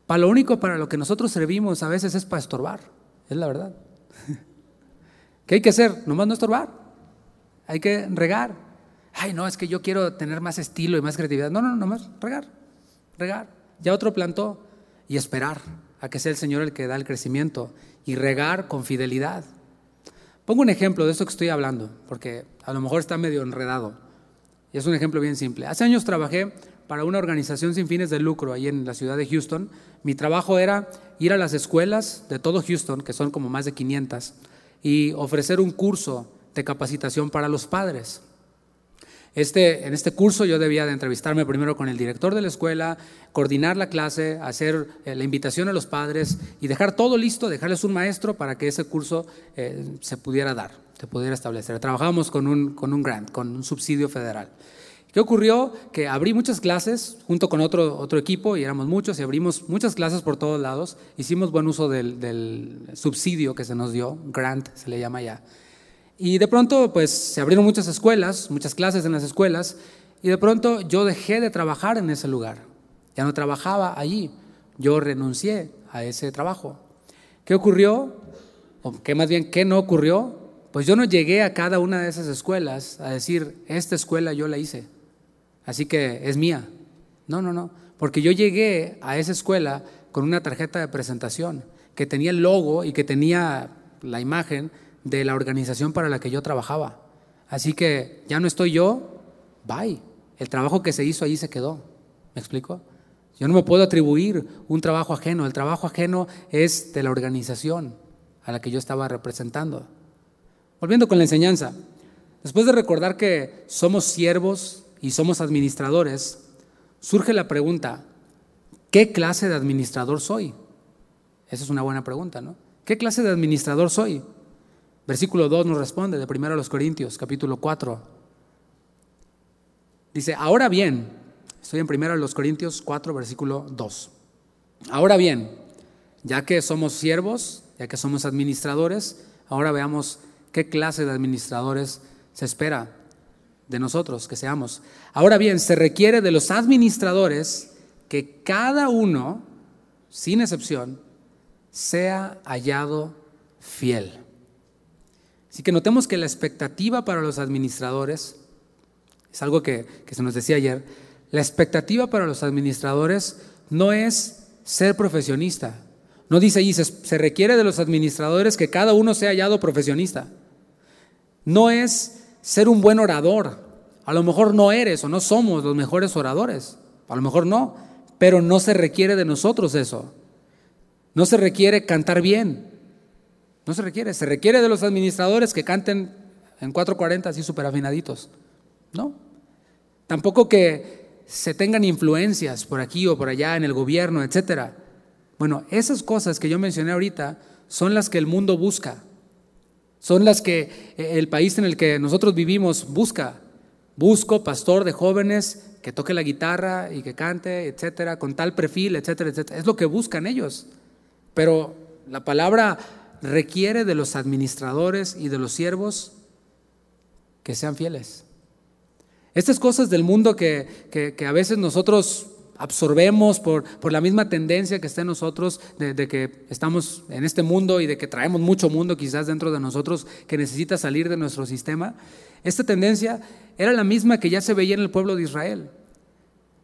Para lo único para lo que nosotros servimos a veces es para estorbar, es la verdad. ¿Qué hay que hacer? Nomás no estorbar. Hay que regar. Ay, no, es que yo quiero tener más estilo y más creatividad. No, no, no, nomás regar, regar ya otro plantó y esperar a que sea el Señor el que da el crecimiento y regar con fidelidad. Pongo un ejemplo de esto que estoy hablando, porque a lo mejor está medio enredado. Y es un ejemplo bien simple. Hace años trabajé para una organización sin fines de lucro ahí en la ciudad de Houston. Mi trabajo era ir a las escuelas de todo Houston, que son como más de 500, y ofrecer un curso de capacitación para los padres. Este, en este curso yo debía de entrevistarme primero con el director de la escuela, coordinar la clase, hacer eh, la invitación a los padres y dejar todo listo, dejarles un maestro para que ese curso eh, se pudiera dar, se pudiera establecer. Trabajábamos con un, con un grant, con un subsidio federal. ¿Qué ocurrió? Que abrí muchas clases junto con otro, otro equipo y éramos muchos y abrimos muchas clases por todos lados. Hicimos buen uso del subsidio que se nos dio, grant se le llama ya. Y de pronto, pues se abrieron muchas escuelas, muchas clases en las escuelas, y de pronto yo dejé de trabajar en ese lugar. Ya no trabajaba allí. Yo renuncié a ese trabajo. ¿Qué ocurrió? O qué más bien, ¿qué no ocurrió? Pues yo no llegué a cada una de esas escuelas a decir, esta escuela yo la hice, así que es mía. No, no, no, porque yo llegué a esa escuela con una tarjeta de presentación que tenía el logo y que tenía la imagen de la organización para la que yo trabajaba. Así que ya no estoy yo, bye. El trabajo que se hizo allí se quedó. ¿Me explico? Yo no me puedo atribuir un trabajo ajeno. El trabajo ajeno es de la organización a la que yo estaba representando. Volviendo con la enseñanza. Después de recordar que somos siervos y somos administradores, surge la pregunta, ¿qué clase de administrador soy? Esa es una buena pregunta, ¿no? ¿Qué clase de administrador soy? Versículo 2 nos responde de 1 a los Corintios, capítulo 4. Dice, ahora bien, estoy en 1 a los Corintios 4, versículo 2. Ahora bien, ya que somos siervos, ya que somos administradores, ahora veamos qué clase de administradores se espera de nosotros que seamos. Ahora bien, se requiere de los administradores que cada uno, sin excepción, sea hallado fiel. Así que notemos que la expectativa para los administradores, es algo que, se nos decía ayer, la expectativa para los administradores no es ser profesionista. No dice allí, se, requiere de los administradores que cada uno sea hallado profesionista. No es ser un buen orador. A lo mejor no eres o no somos los mejores oradores. A lo mejor no. Pero no se requiere de nosotros eso. No se requiere cantar bien. No se requiere, se requiere de los administradores que canten en 440 así súper afinaditos. No. Tampoco que se tengan influencias por aquí o por allá en el gobierno, etcétera. Bueno, esas cosas que yo mencioné ahorita son las que el mundo busca. Son las que eh, el país en el que nosotros vivimos busca. Busco pastor de jóvenes que toque la guitarra y que cante, etcétera, con tal perfil, etcétera, etcétera. Es lo que buscan ellos. Pero la palabra requiere de los administradores y de los siervos que sean fieles. Estas cosas del mundo que, a veces nosotros absorbemos por, por, la misma tendencia que está en nosotros, de, que estamos en este mundo y de que traemos mucho mundo quizás dentro de nosotros que necesita salir de nuestro sistema, esta tendencia era la misma que ya se veía en el pueblo de Israel.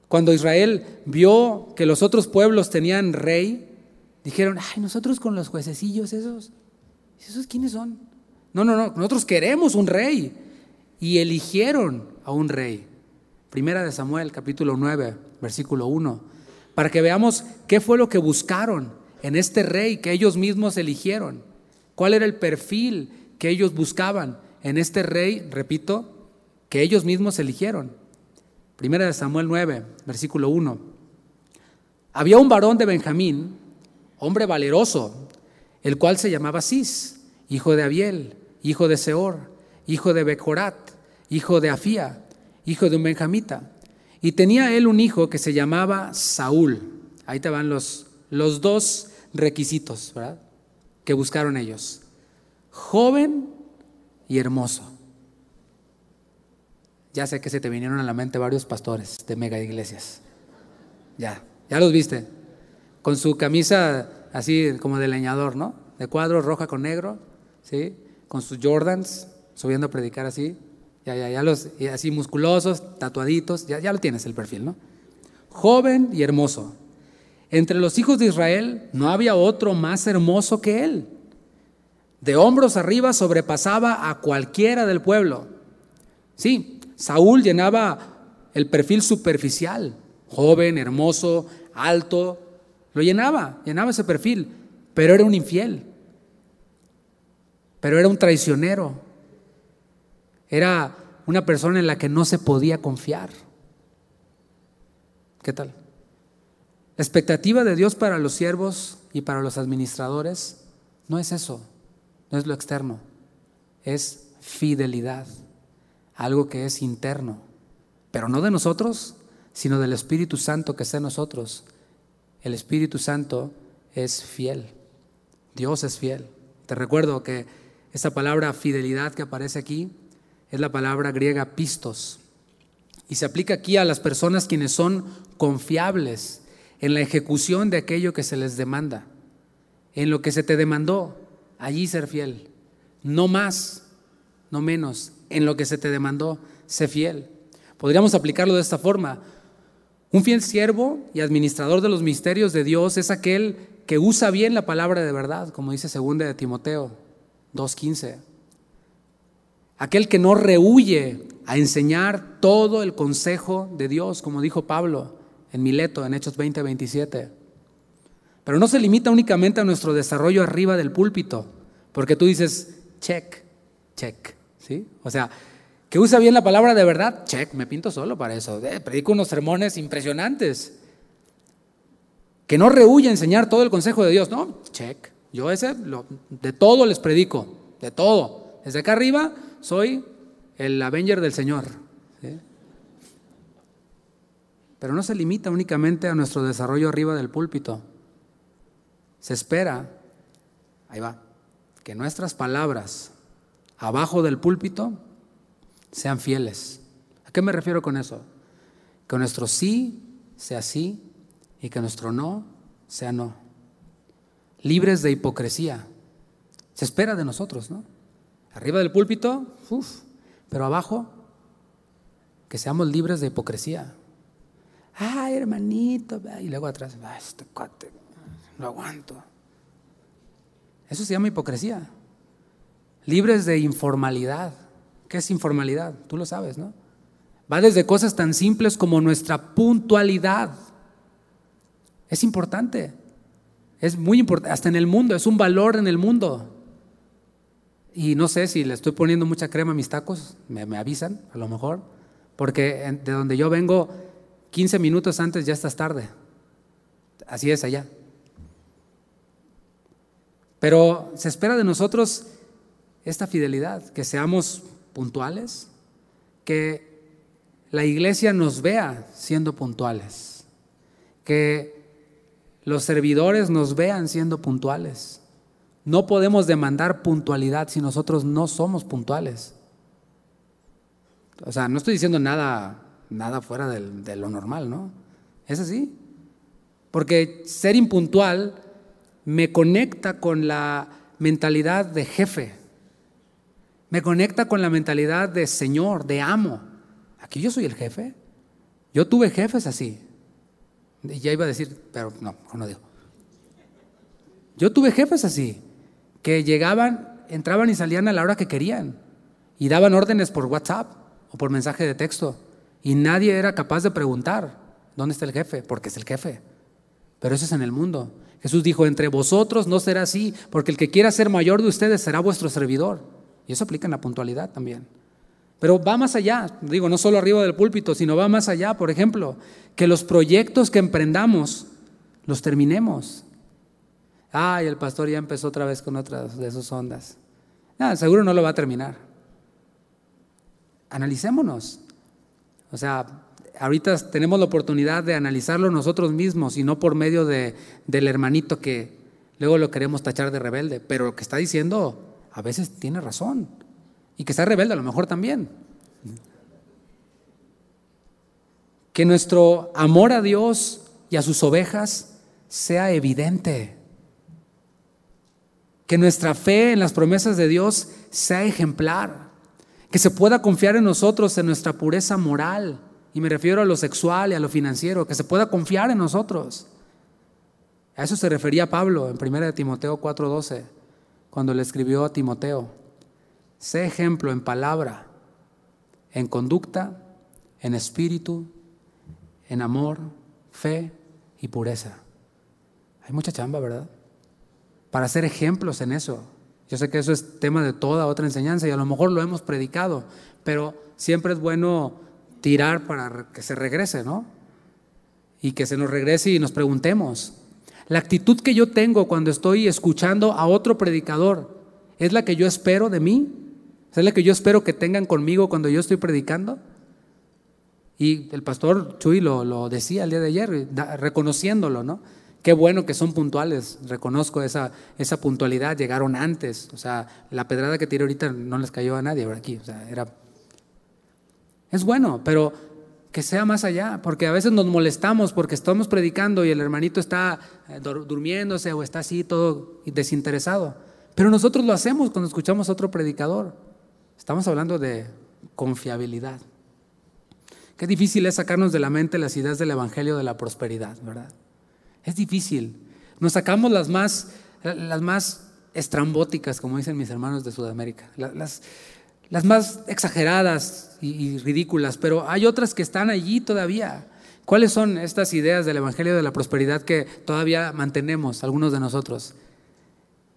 Cuando Israel vio que los otros pueblos tenían rey, Dijeron, ay, nosotros con los juececillos esos, ¿esos quiénes son? No, no, no, nosotros queremos un rey. Y eligieron a un rey. Primera de Samuel, capítulo 9, versículo 1. Para que veamos qué fue lo que buscaron en este rey que ellos mismos eligieron. ¿Cuál era el perfil que ellos buscaban en este rey, repito, que ellos mismos eligieron? Primera de Samuel 9, versículo 1. Había un varón de Benjamín hombre valeroso, el cual se llamaba Cis, hijo de Abiel, hijo de Seor, hijo de Becorat, hijo de Afía, hijo de un benjamita. Y tenía él un hijo que se llamaba Saúl. Ahí te van los, los dos requisitos, ¿verdad? Que buscaron ellos. Joven y hermoso. Ya sé que se te vinieron a la mente varios pastores de mega iglesias. Ya, ya los viste con su camisa así como de leñador, ¿no? De cuadro roja con negro, ¿sí? Con sus Jordans, subiendo a predicar así, ya, ya, ya los, así musculosos, tatuaditos, ya, ya lo tienes el perfil, ¿no? Joven y hermoso. Entre los hijos de Israel no había otro más hermoso que él. De hombros arriba sobrepasaba a cualquiera del pueblo. Sí, Saúl llenaba el perfil superficial, joven, hermoso, alto, lo llenaba, llenaba ese perfil, pero era un infiel, pero era un traicionero, era una persona en la que no se podía confiar. ¿Qué tal? La expectativa de Dios para los siervos y para los administradores no es eso, no es lo externo, es fidelidad, algo que es interno, pero no de nosotros, sino del Espíritu Santo que está en nosotros. El Espíritu Santo es fiel. Dios es fiel. Te recuerdo que esa palabra fidelidad que aparece aquí es la palabra griega pistos. Y se aplica aquí a las personas quienes son confiables en la ejecución de aquello que se les demanda, en lo que se te demandó, allí ser fiel. No más, no menos, en lo que se te demandó, sé fiel. Podríamos aplicarlo de esta forma. Un fiel siervo y administrador de los misterios de Dios es aquel que usa bien la palabra de verdad, como dice 2 de Timoteo 2.15. Aquel que no rehuye a enseñar todo el consejo de Dios, como dijo Pablo en Mileto, en Hechos 20.27. Pero no se limita únicamente a nuestro desarrollo arriba del púlpito, porque tú dices, check, check, ¿sí? O sea, que usa bien la palabra de verdad, check, me pinto solo para eso. Eh, predico unos sermones impresionantes. Que no rehuye enseñar todo el consejo de Dios, no, check. Yo ese, de todo les predico, de todo. Desde acá arriba soy el Avenger del Señor. Pero no se limita únicamente a nuestro desarrollo arriba del púlpito. Se espera, ahí va, que nuestras palabras abajo del púlpito sean fieles. ¿A qué me refiero con eso? Que nuestro sí sea sí y que nuestro no sea no. Libres de hipocresía. Se espera de nosotros, ¿no? Arriba del púlpito, uff, pero abajo, que seamos libres de hipocresía. Ay, hermanito, y luego atrás, Ay, este cuate, lo aguanto. Eso se llama hipocresía. Libres de informalidad. ¿Qué es informalidad? Tú lo sabes, ¿no? Va desde cosas tan simples como nuestra puntualidad. Es importante. Es muy importante. Hasta en el mundo, es un valor en el mundo. Y no sé si le estoy poniendo mucha crema a mis tacos, me, me avisan, a lo mejor. Porque de donde yo vengo, 15 minutos antes ya estás tarde. Así es allá. Pero se espera de nosotros esta fidelidad, que seamos puntuales, que la iglesia nos vea siendo puntuales, que los servidores nos vean siendo puntuales. No podemos demandar puntualidad si nosotros no somos puntuales. O sea, no estoy diciendo nada, nada fuera de lo normal, ¿no? Es así. Porque ser impuntual me conecta con la mentalidad de jefe, me conecta con la mentalidad de señor, de amo. Aquí yo soy el jefe. Yo tuve jefes así. Y ya iba a decir, pero no, no digo. Yo tuve jefes así, que llegaban, entraban y salían a la hora que querían. Y daban órdenes por WhatsApp o por mensaje de texto. Y nadie era capaz de preguntar, ¿dónde está el jefe? Porque es el jefe. Pero eso es en el mundo. Jesús dijo, entre vosotros no será así, porque el que quiera ser mayor de ustedes será vuestro servidor. Y eso aplica en la puntualidad también. Pero va más allá, digo, no solo arriba del púlpito, sino va más allá, por ejemplo, que los proyectos que emprendamos los terminemos. Ay, el pastor ya empezó otra vez con otras de sus ondas. Ah, seguro no lo va a terminar. Analicémonos. O sea, ahorita tenemos la oportunidad de analizarlo nosotros mismos y no por medio de, del hermanito que luego lo queremos tachar de rebelde. Pero lo que está diciendo a veces tiene razón. Y que está rebelde a lo mejor también. Que nuestro amor a Dios y a sus ovejas sea evidente. Que nuestra fe en las promesas de Dios sea ejemplar. Que se pueda confiar en nosotros en nuestra pureza moral y me refiero a lo sexual y a lo financiero, que se pueda confiar en nosotros. A eso se refería Pablo en 1 Timoteo 4:12, cuando le escribió a Timoteo, sé ejemplo en palabra, en conducta, en espíritu, en amor, fe y pureza. Hay mucha chamba, ¿verdad? Para ser ejemplos en eso. Yo sé que eso es tema de toda otra enseñanza y a lo mejor lo hemos predicado, pero siempre es bueno tirar para que se regrese, ¿no? Y que se nos regrese y nos preguntemos. La actitud que yo tengo cuando estoy escuchando a otro predicador, ¿es la que yo espero de mí? ¿Es la que yo espero que tengan conmigo cuando yo estoy predicando? Y el pastor Chuy lo, decía el día de ayer, reconociéndolo, ¿no? Qué bueno que son puntuales, reconozco esa, esa puntualidad, llegaron antes, o sea, la pedrada que tiré ahorita no les cayó a nadie por aquí, o sea, era... Es bueno, pero que sea más allá, porque a veces nos molestamos porque estamos predicando y el hermanito está eh, durmiéndose o está así todo desinteresado, pero nosotros lo hacemos cuando escuchamos a otro predicador. Estamos hablando de confiabilidad. Qué difícil es sacarnos de la mente las ideas del Evangelio de la prosperidad, ¿verdad? Es difícil. Nos sacamos las más, las más estrambóticas, como dicen mis hermanos de Sudamérica, las, las más exageradas y, ridículas, pero hay otras que están allí todavía. ¿Cuáles son estas ideas del Evangelio de la Prosperidad que todavía mantenemos algunos de nosotros?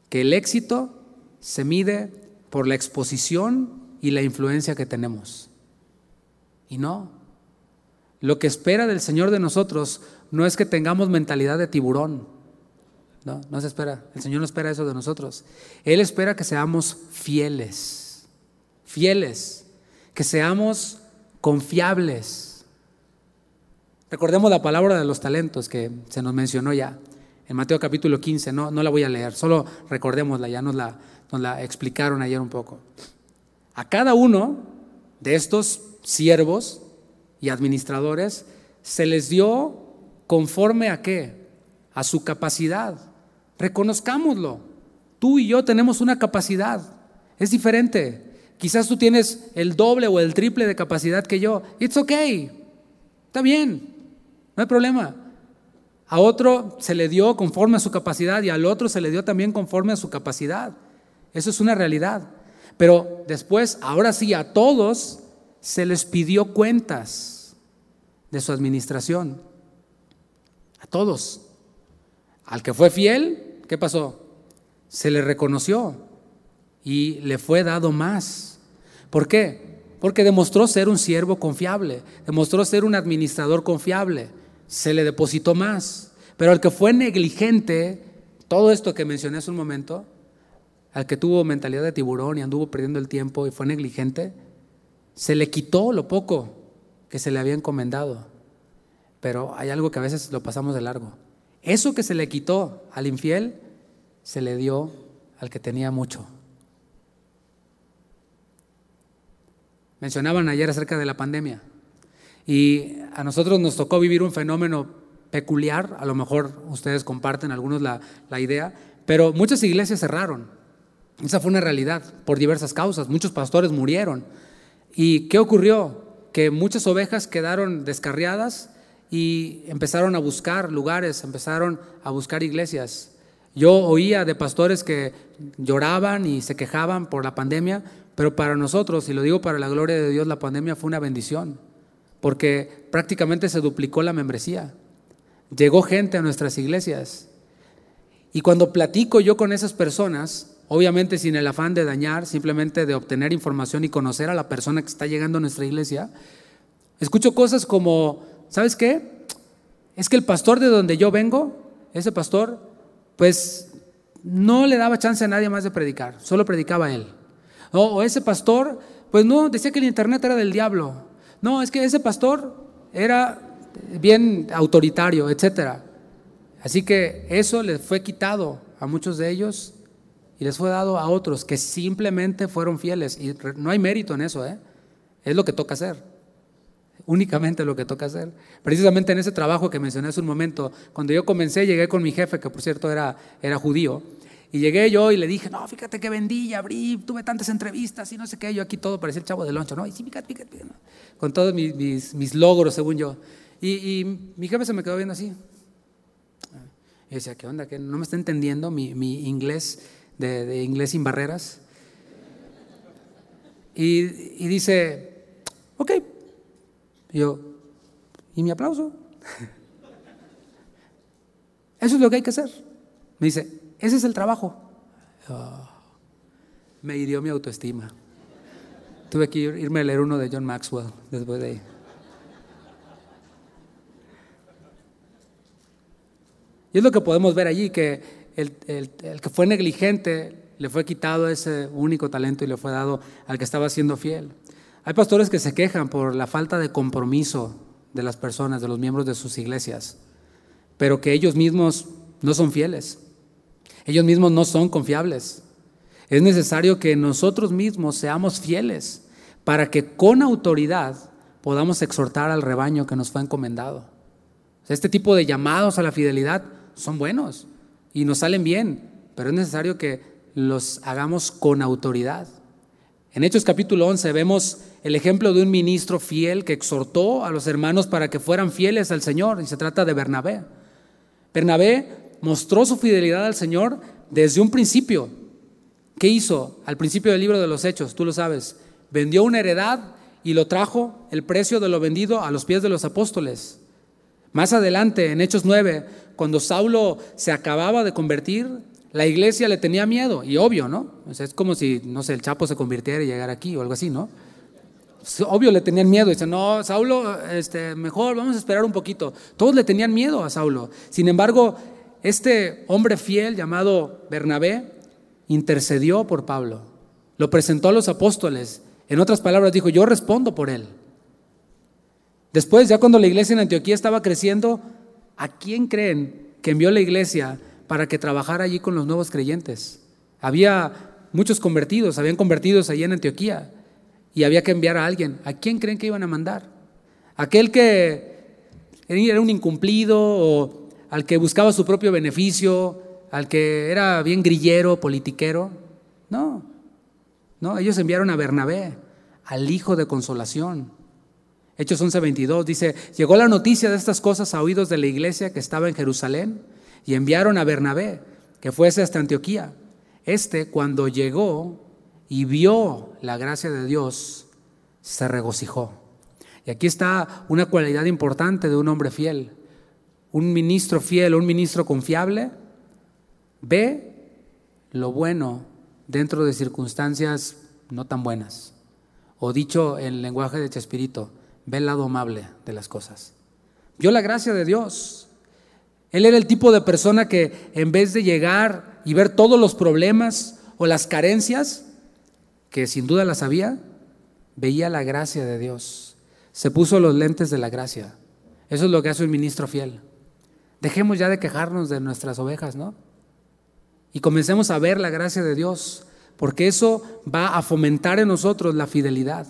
Que el éxito se mide por la exposición y la influencia que tenemos. Y no, lo que espera del Señor de nosotros no es que tengamos mentalidad de tiburón. No, no se espera. El Señor no espera eso de nosotros. Él espera que seamos fieles. Fieles. Que seamos confiables. Recordemos la palabra de los talentos que se nos mencionó ya en Mateo capítulo 15. No, no la voy a leer, solo recordémosla, ya nos la, nos la explicaron ayer un poco. A cada uno de estos siervos y administradores se les dio conforme a qué? A su capacidad. Reconozcámoslo. Tú y yo tenemos una capacidad. Es diferente. Quizás tú tienes el doble o el triple de capacidad que yo. It's okay. Está bien. No hay problema. A otro se le dio conforme a su capacidad y al otro se le dio también conforme a su capacidad. Eso es una realidad. Pero después, ahora sí, a todos se les pidió cuentas de su administración. A todos. Al que fue fiel, ¿qué pasó? Se le reconoció y le fue dado más. ¿Por qué? Porque demostró ser un siervo confiable, demostró ser un administrador confiable, se le depositó más. Pero al que fue negligente, todo esto que mencioné hace un momento, al que tuvo mentalidad de tiburón y anduvo perdiendo el tiempo y fue negligente, se le quitó lo poco que se le había encomendado. Pero hay algo que a veces lo pasamos de largo. Eso que se le quitó al infiel, se le dio al que tenía mucho. Mencionaban ayer acerca de la pandemia. Y a nosotros nos tocó vivir un fenómeno peculiar, a lo mejor ustedes comparten algunos la, la idea, pero muchas iglesias cerraron. Esa fue una realidad por diversas causas. Muchos pastores murieron. ¿Y qué ocurrió? Que muchas ovejas quedaron descarriadas y empezaron a buscar lugares, empezaron a buscar iglesias. Yo oía de pastores que lloraban y se quejaban por la pandemia, pero para nosotros, y lo digo para la gloria de Dios, la pandemia fue una bendición, porque prácticamente se duplicó la membresía. Llegó gente a nuestras iglesias. Y cuando platico yo con esas personas, obviamente sin el afán de dañar, simplemente de obtener información y conocer a la persona que está llegando a nuestra iglesia, escucho cosas como, ¿sabes qué? Es que el pastor de donde yo vengo, ese pastor, pues no le daba chance a nadie más de predicar, solo predicaba él. O, ese pastor, pues no, decía que el internet era del diablo. No, es que ese pastor era bien autoritario, etc. Así que eso le fue quitado a muchos de ellos y les fue dado a otros que simplemente fueron fieles. Y no hay mérito en eso, ¿eh? es lo que toca hacer. Únicamente lo que toca hacer. Precisamente en ese trabajo que mencioné hace un momento, cuando yo comencé, llegué con mi jefe, que por cierto era, era judío, y llegué yo y le dije, no, fíjate que vendí, abrí, tuve tantas entrevistas y no sé qué, yo aquí todo parecía el chavo de loncho, ¿no? Y sí, fíjate, fíjate, con todos mis, mis, logros, según yo. Y, y, mi jefe se me quedó viendo así. Y decía, ¿qué onda? ¿Que no me está entendiendo mi, mi inglés? de, inglés sin barreras. Y, dice, ok. Y yo, ¿y mi aplauso? Eso es lo que hay que hacer. Me dice, ese es el trabajo. Oh, me hirió mi autoestima. Tuve que irme a leer uno de John Maxwell después de ahí. Y es lo que podemos ver allí, que el, que fue negligente le fue quitado ese único talento y le fue dado al que estaba siendo fiel. Hay pastores que se quejan por la falta de compromiso de las personas, de los miembros de sus iglesias, pero que ellos mismos no son fieles. Ellos mismos no son confiables. Es necesario que nosotros mismos seamos fieles para que con autoridad podamos exhortar al rebaño que nos fue encomendado. Este tipo de llamados a la fidelidad son buenos y nos salen bien, pero es necesario que los hagamos con autoridad. En Hechos capítulo 11 vemos el ejemplo de un ministro fiel que exhortó a los hermanos para que fueran fieles al Señor, y se trata de Bernabé. Bernabé mostró su fidelidad al Señor desde un principio. ¿Qué hizo al principio del libro de los Hechos? Tú lo sabes. Vendió una heredad y lo trajo el precio de lo vendido a los pies de los apóstoles. Más adelante, en Hechos 9, cuando Saulo se acababa de convertir, la iglesia le tenía miedo, y obvio, ¿no? es como si, no sé, el Chapo se convirtiera y llegara aquí o algo así, ¿no? Obvio le tenían miedo, dicen, no, Saulo, este, mejor vamos a esperar un poquito. Todos le tenían miedo a Saulo. Sin embargo, este hombre fiel llamado Bernabé intercedió por Pablo, lo presentó a los apóstoles. En otras palabras, dijo, yo respondo por él. Después, ya cuando la iglesia en Antioquía estaba creciendo, ¿a quién creen que envió la iglesia para que trabajara allí con los nuevos creyentes? Había muchos convertidos, habían convertidos allí en Antioquía y había que enviar a alguien. ¿A quién creen que iban a mandar? ¿Aquel que era un incumplido o al que buscaba su propio beneficio, al que era bien grillero, politiquero? No, no, ellos enviaron a Bernabé, al hijo de consolación. Hechos 11:22 dice, llegó la noticia de estas cosas a oídos de la iglesia que estaba en Jerusalén y enviaron a Bernabé, que fuese hasta Antioquía. Este, cuando llegó y vio la gracia de Dios, se regocijó. Y aquí está una cualidad importante de un hombre fiel. Un ministro fiel, un ministro confiable, ve lo bueno dentro de circunstancias no tan buenas. O dicho en lenguaje de Chespirito, ve el lado amable de las cosas. Vio la gracia de Dios. Él era el tipo de persona que en vez de llegar y ver todos los problemas o las carencias, que sin duda las había, veía la gracia de Dios. Se puso los lentes de la gracia. Eso es lo que hace un ministro fiel. Dejemos ya de quejarnos de nuestras ovejas, ¿no? Y comencemos a ver la gracia de Dios, porque eso va a fomentar en nosotros la fidelidad.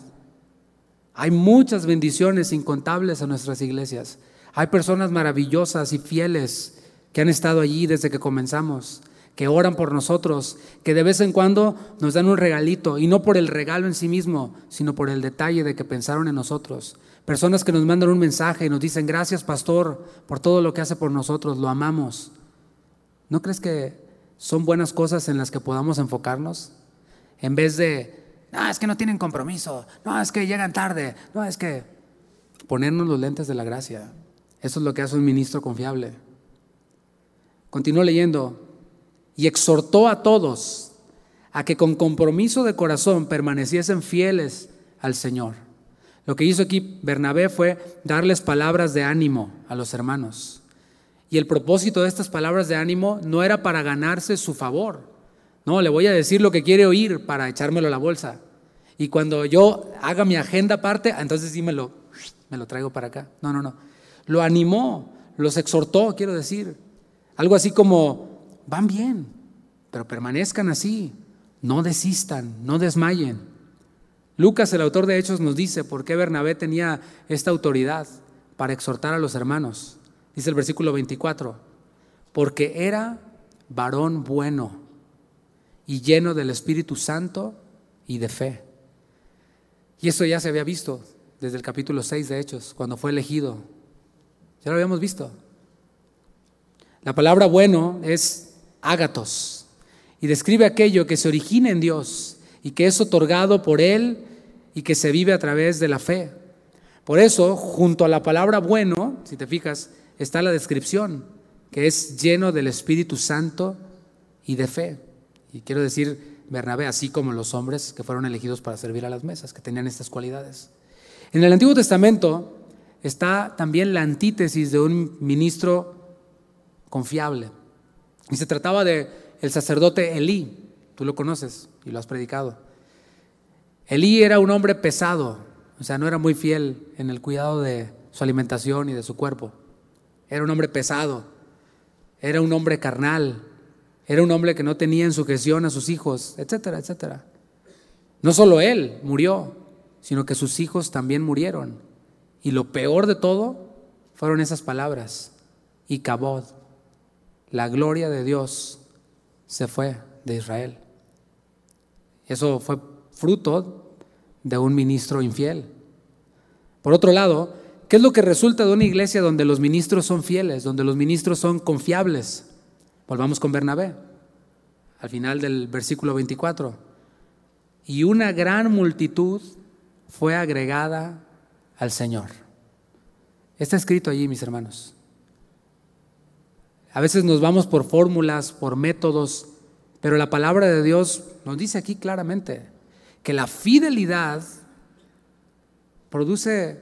Hay muchas bendiciones incontables en nuestras iglesias. Hay personas maravillosas y fieles que han estado allí desde que comenzamos que oran por nosotros, que de vez en cuando nos dan un regalito, y no por el regalo en sí mismo, sino por el detalle de que pensaron en nosotros. Personas que nos mandan un mensaje y nos dicen, gracias pastor por todo lo que hace por nosotros, lo amamos. ¿No crees que son buenas cosas en las que podamos enfocarnos? En vez de, no, es que no tienen compromiso, no, es que llegan tarde, no, es que ponernos los lentes de la gracia. Eso es lo que hace un ministro confiable. Continúo leyendo y exhortó a todos a que con compromiso de corazón permaneciesen fieles al Señor. Lo que hizo aquí Bernabé fue darles palabras de ánimo a los hermanos. Y el propósito de estas palabras de ánimo no era para ganarse su favor. No, le voy a decir lo que quiere oír para echármelo a la bolsa. Y cuando yo haga mi agenda aparte, entonces sí me lo, me lo traigo para acá. No, no, no. Lo animó, los exhortó, quiero decir. Algo así como, van bien, pero permanezcan así, no desistan, no desmayen. Lucas, el autor de Hechos, nos dice por qué Bernabé tenía esta autoridad para exhortar a los hermanos. Dice el versículo 24, porque era varón bueno y lleno del Espíritu Santo y de fe. Y eso ya se había visto desde el capítulo 6 de Hechos, cuando fue elegido. Ya lo habíamos visto. La palabra bueno es ágatos, y describe aquello que se origina en Dios y que es otorgado por Él y que se vive a través de la fe. Por eso, junto a la palabra bueno, si te fijas, está la descripción, que es lleno del Espíritu Santo y de fe. Y quiero decir, Bernabé, así como los hombres que fueron elegidos para servir a las mesas, que tenían estas cualidades. En el Antiguo Testamento está también la antítesis de un ministro confiable. Y se trataba de el sacerdote Elí, tú lo conoces y lo has predicado. Elí era un hombre pesado, o sea, no era muy fiel en el cuidado de su alimentación y de su cuerpo. Era un hombre pesado, era un hombre carnal, era un hombre que no tenía en sujeción a sus hijos, etcétera, etcétera. No solo él murió, sino que sus hijos también murieron. Y lo peor de todo fueron esas palabras. Y Cabod, la gloria de Dios, se fue de Israel. Eso fue fruto de un ministro infiel. Por otro lado, ¿qué es lo que resulta de una iglesia donde los ministros son fieles, donde los ministros son confiables? Volvamos con Bernabé, al final del versículo 24. Y una gran multitud fue agregada al Señor. Está escrito allí, mis hermanos. A veces nos vamos por fórmulas, por métodos, pero la palabra de Dios nos dice aquí claramente que la fidelidad produce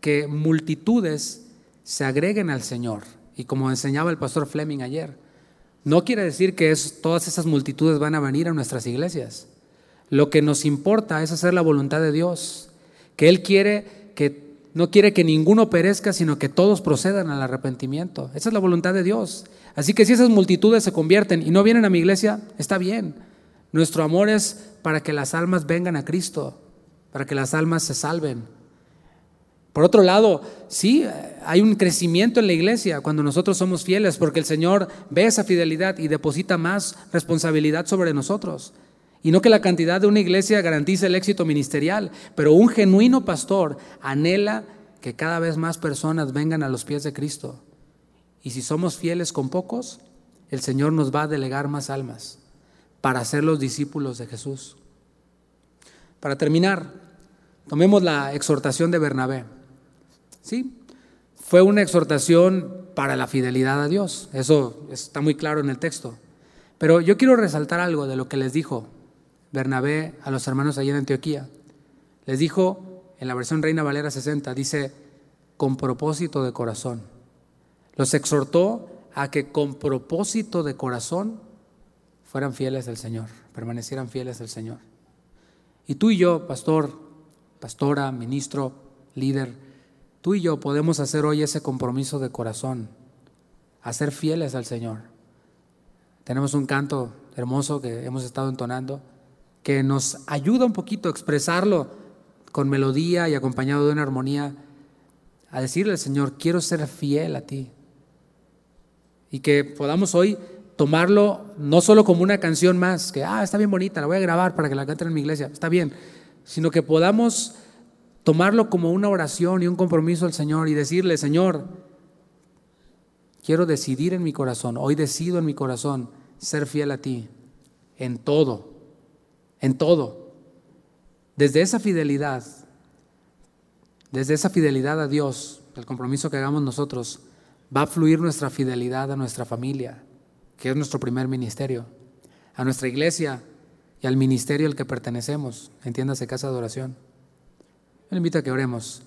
que multitudes se agreguen al Señor. Y como enseñaba el pastor Fleming ayer, no quiere decir que todas esas multitudes van a venir a nuestras iglesias. Lo que nos importa es hacer la voluntad de Dios, que Él quiere que no quiere que ninguno perezca, sino que todos procedan al arrepentimiento. Esa es la voluntad de Dios. Así que si esas multitudes se convierten y no vienen a mi iglesia, está bien. Nuestro amor es para que las almas vengan a Cristo, para que las almas se salven. Por otro lado, sí, hay un crecimiento en la iglesia cuando nosotros somos fieles, porque el Señor ve esa fidelidad y deposita más responsabilidad sobre nosotros. Y no que la cantidad de una iglesia garantice el éxito ministerial, pero un genuino pastor anhela que cada vez más personas vengan a los pies de Cristo. Y si somos fieles con pocos, el Señor nos va a delegar más almas para ser los discípulos de Jesús. Para terminar, tomemos la exhortación de Bernabé. ¿Sí? Fue una exhortación para la fidelidad a Dios. Eso está muy claro en el texto. Pero yo quiero resaltar algo de lo que les dijo Bernabé a los hermanos allí en Antioquía. Les dijo, en la versión Reina Valera 60, dice, con propósito de corazón. Los exhortó a que con propósito de corazón fueran fieles al Señor, permanecieran fieles al Señor. Y tú y yo, pastor, pastora, ministro, líder, tú y yo podemos hacer hoy ese compromiso de corazón, a ser fieles al Señor. Tenemos un canto hermoso que hemos estado entonando que nos ayuda un poquito a expresarlo con melodía y acompañado de una armonía, a decirle al Señor, quiero ser fiel a ti. Y que podamos hoy tomarlo no solo como una canción más, que, ah, está bien bonita, la voy a grabar para que la canten en mi iglesia, está bien, sino que podamos tomarlo como una oración y un compromiso al Señor y decirle, Señor, quiero decidir en mi corazón, hoy decido en mi corazón ser fiel a ti, en todo en todo. Desde esa fidelidad, desde esa fidelidad a Dios, el compromiso que hagamos nosotros, va a fluir nuestra fidelidad a nuestra familia, que es nuestro primer ministerio, a nuestra iglesia y al ministerio al que pertenecemos, entiéndase casa de oración. Me invito a que oremos.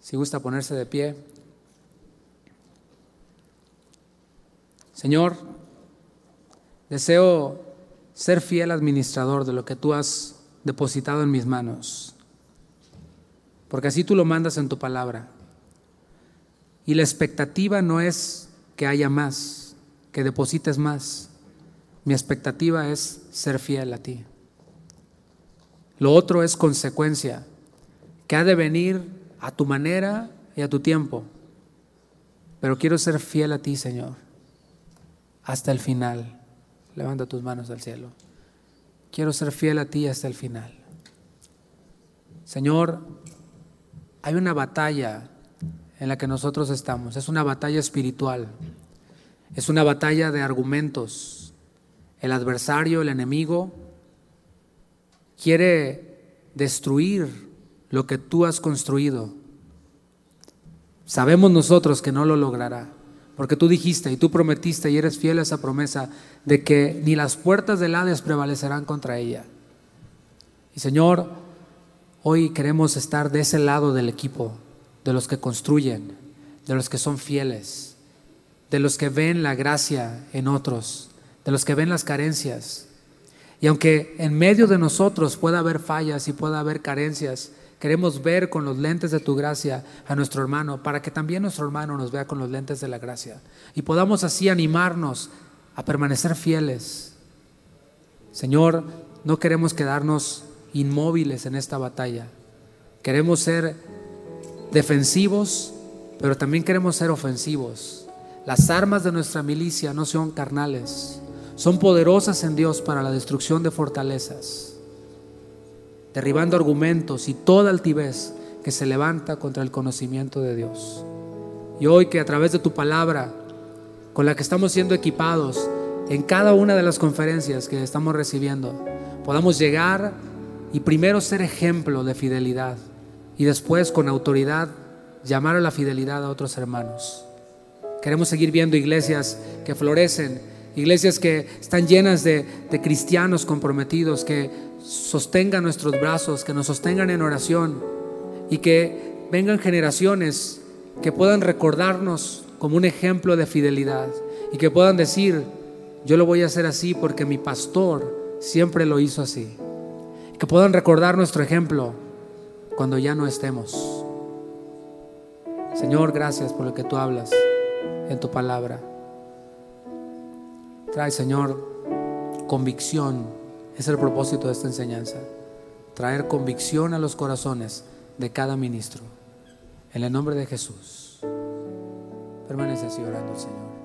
Si gusta ponerse de pie. Señor, deseo ser fiel administrador de lo que tú has depositado en mis manos, porque así tú lo mandas en tu palabra. Y la expectativa no es que haya más, que deposites más. Mi expectativa es ser fiel a ti. Lo otro es consecuencia, que ha de venir a tu manera y a tu tiempo. Pero quiero ser fiel a ti, Señor, hasta el final. Levanta tus manos al cielo. Quiero ser fiel a ti hasta el final. Señor, hay una batalla en la que nosotros estamos. Es una batalla espiritual. Es una batalla de argumentos. El adversario, el enemigo, quiere destruir lo que tú has construido. Sabemos nosotros que no lo logrará. Porque tú dijiste y tú prometiste y eres fiel a esa promesa de que ni las puertas del Hades prevalecerán contra ella. Y Señor, hoy queremos estar de ese lado del equipo, de los que construyen, de los que son fieles, de los que ven la gracia en otros, de los que ven las carencias Y aunque en medio de nosotros pueda haber fallas y pueda haber carencias, queremos ver con los lentes de tu gracia a nuestro hermano para que también nuestro hermano nos vea con los lentes de la gracia y podamos así animarnos a permanecer fieles. Señor, no queremos quedarnos inmóviles en esta batalla. Queremos ser defensivos, pero también queremos ser ofensivos. Las armas de nuestra milicia no son carnales, son poderosas en Dios para la destrucción de fortalezas, derribando argumentos y toda altivez que se levanta contra el conocimiento de Dios. Y hoy que a través de tu palabra, con la que estamos siendo equipados en cada una de las conferencias que estamos recibiendo, podamos llegar y primero ser ejemplo de fidelidad y después con autoridad llamar a la fidelidad a otros hermanos. Queremos seguir viendo iglesias que florecen, iglesias que están llenas de, cristianos comprometidos, que sostengan nuestros brazos, que nos sostengan en oración y que vengan generaciones que puedan recordarnos como un ejemplo de fidelidad y que puedan decir, yo lo voy a hacer así porque mi pastor siempre lo hizo así. Que puedan recordar nuestro ejemplo cuando ya no estemos. Señor, gracias por lo que tú hablas en tu palabra. Trae, Señor, convicción. Es el propósito de esta enseñanza. Traer convicción a los corazones de cada ministro. En el nombre de Jesús. Permanece así orando, Señor.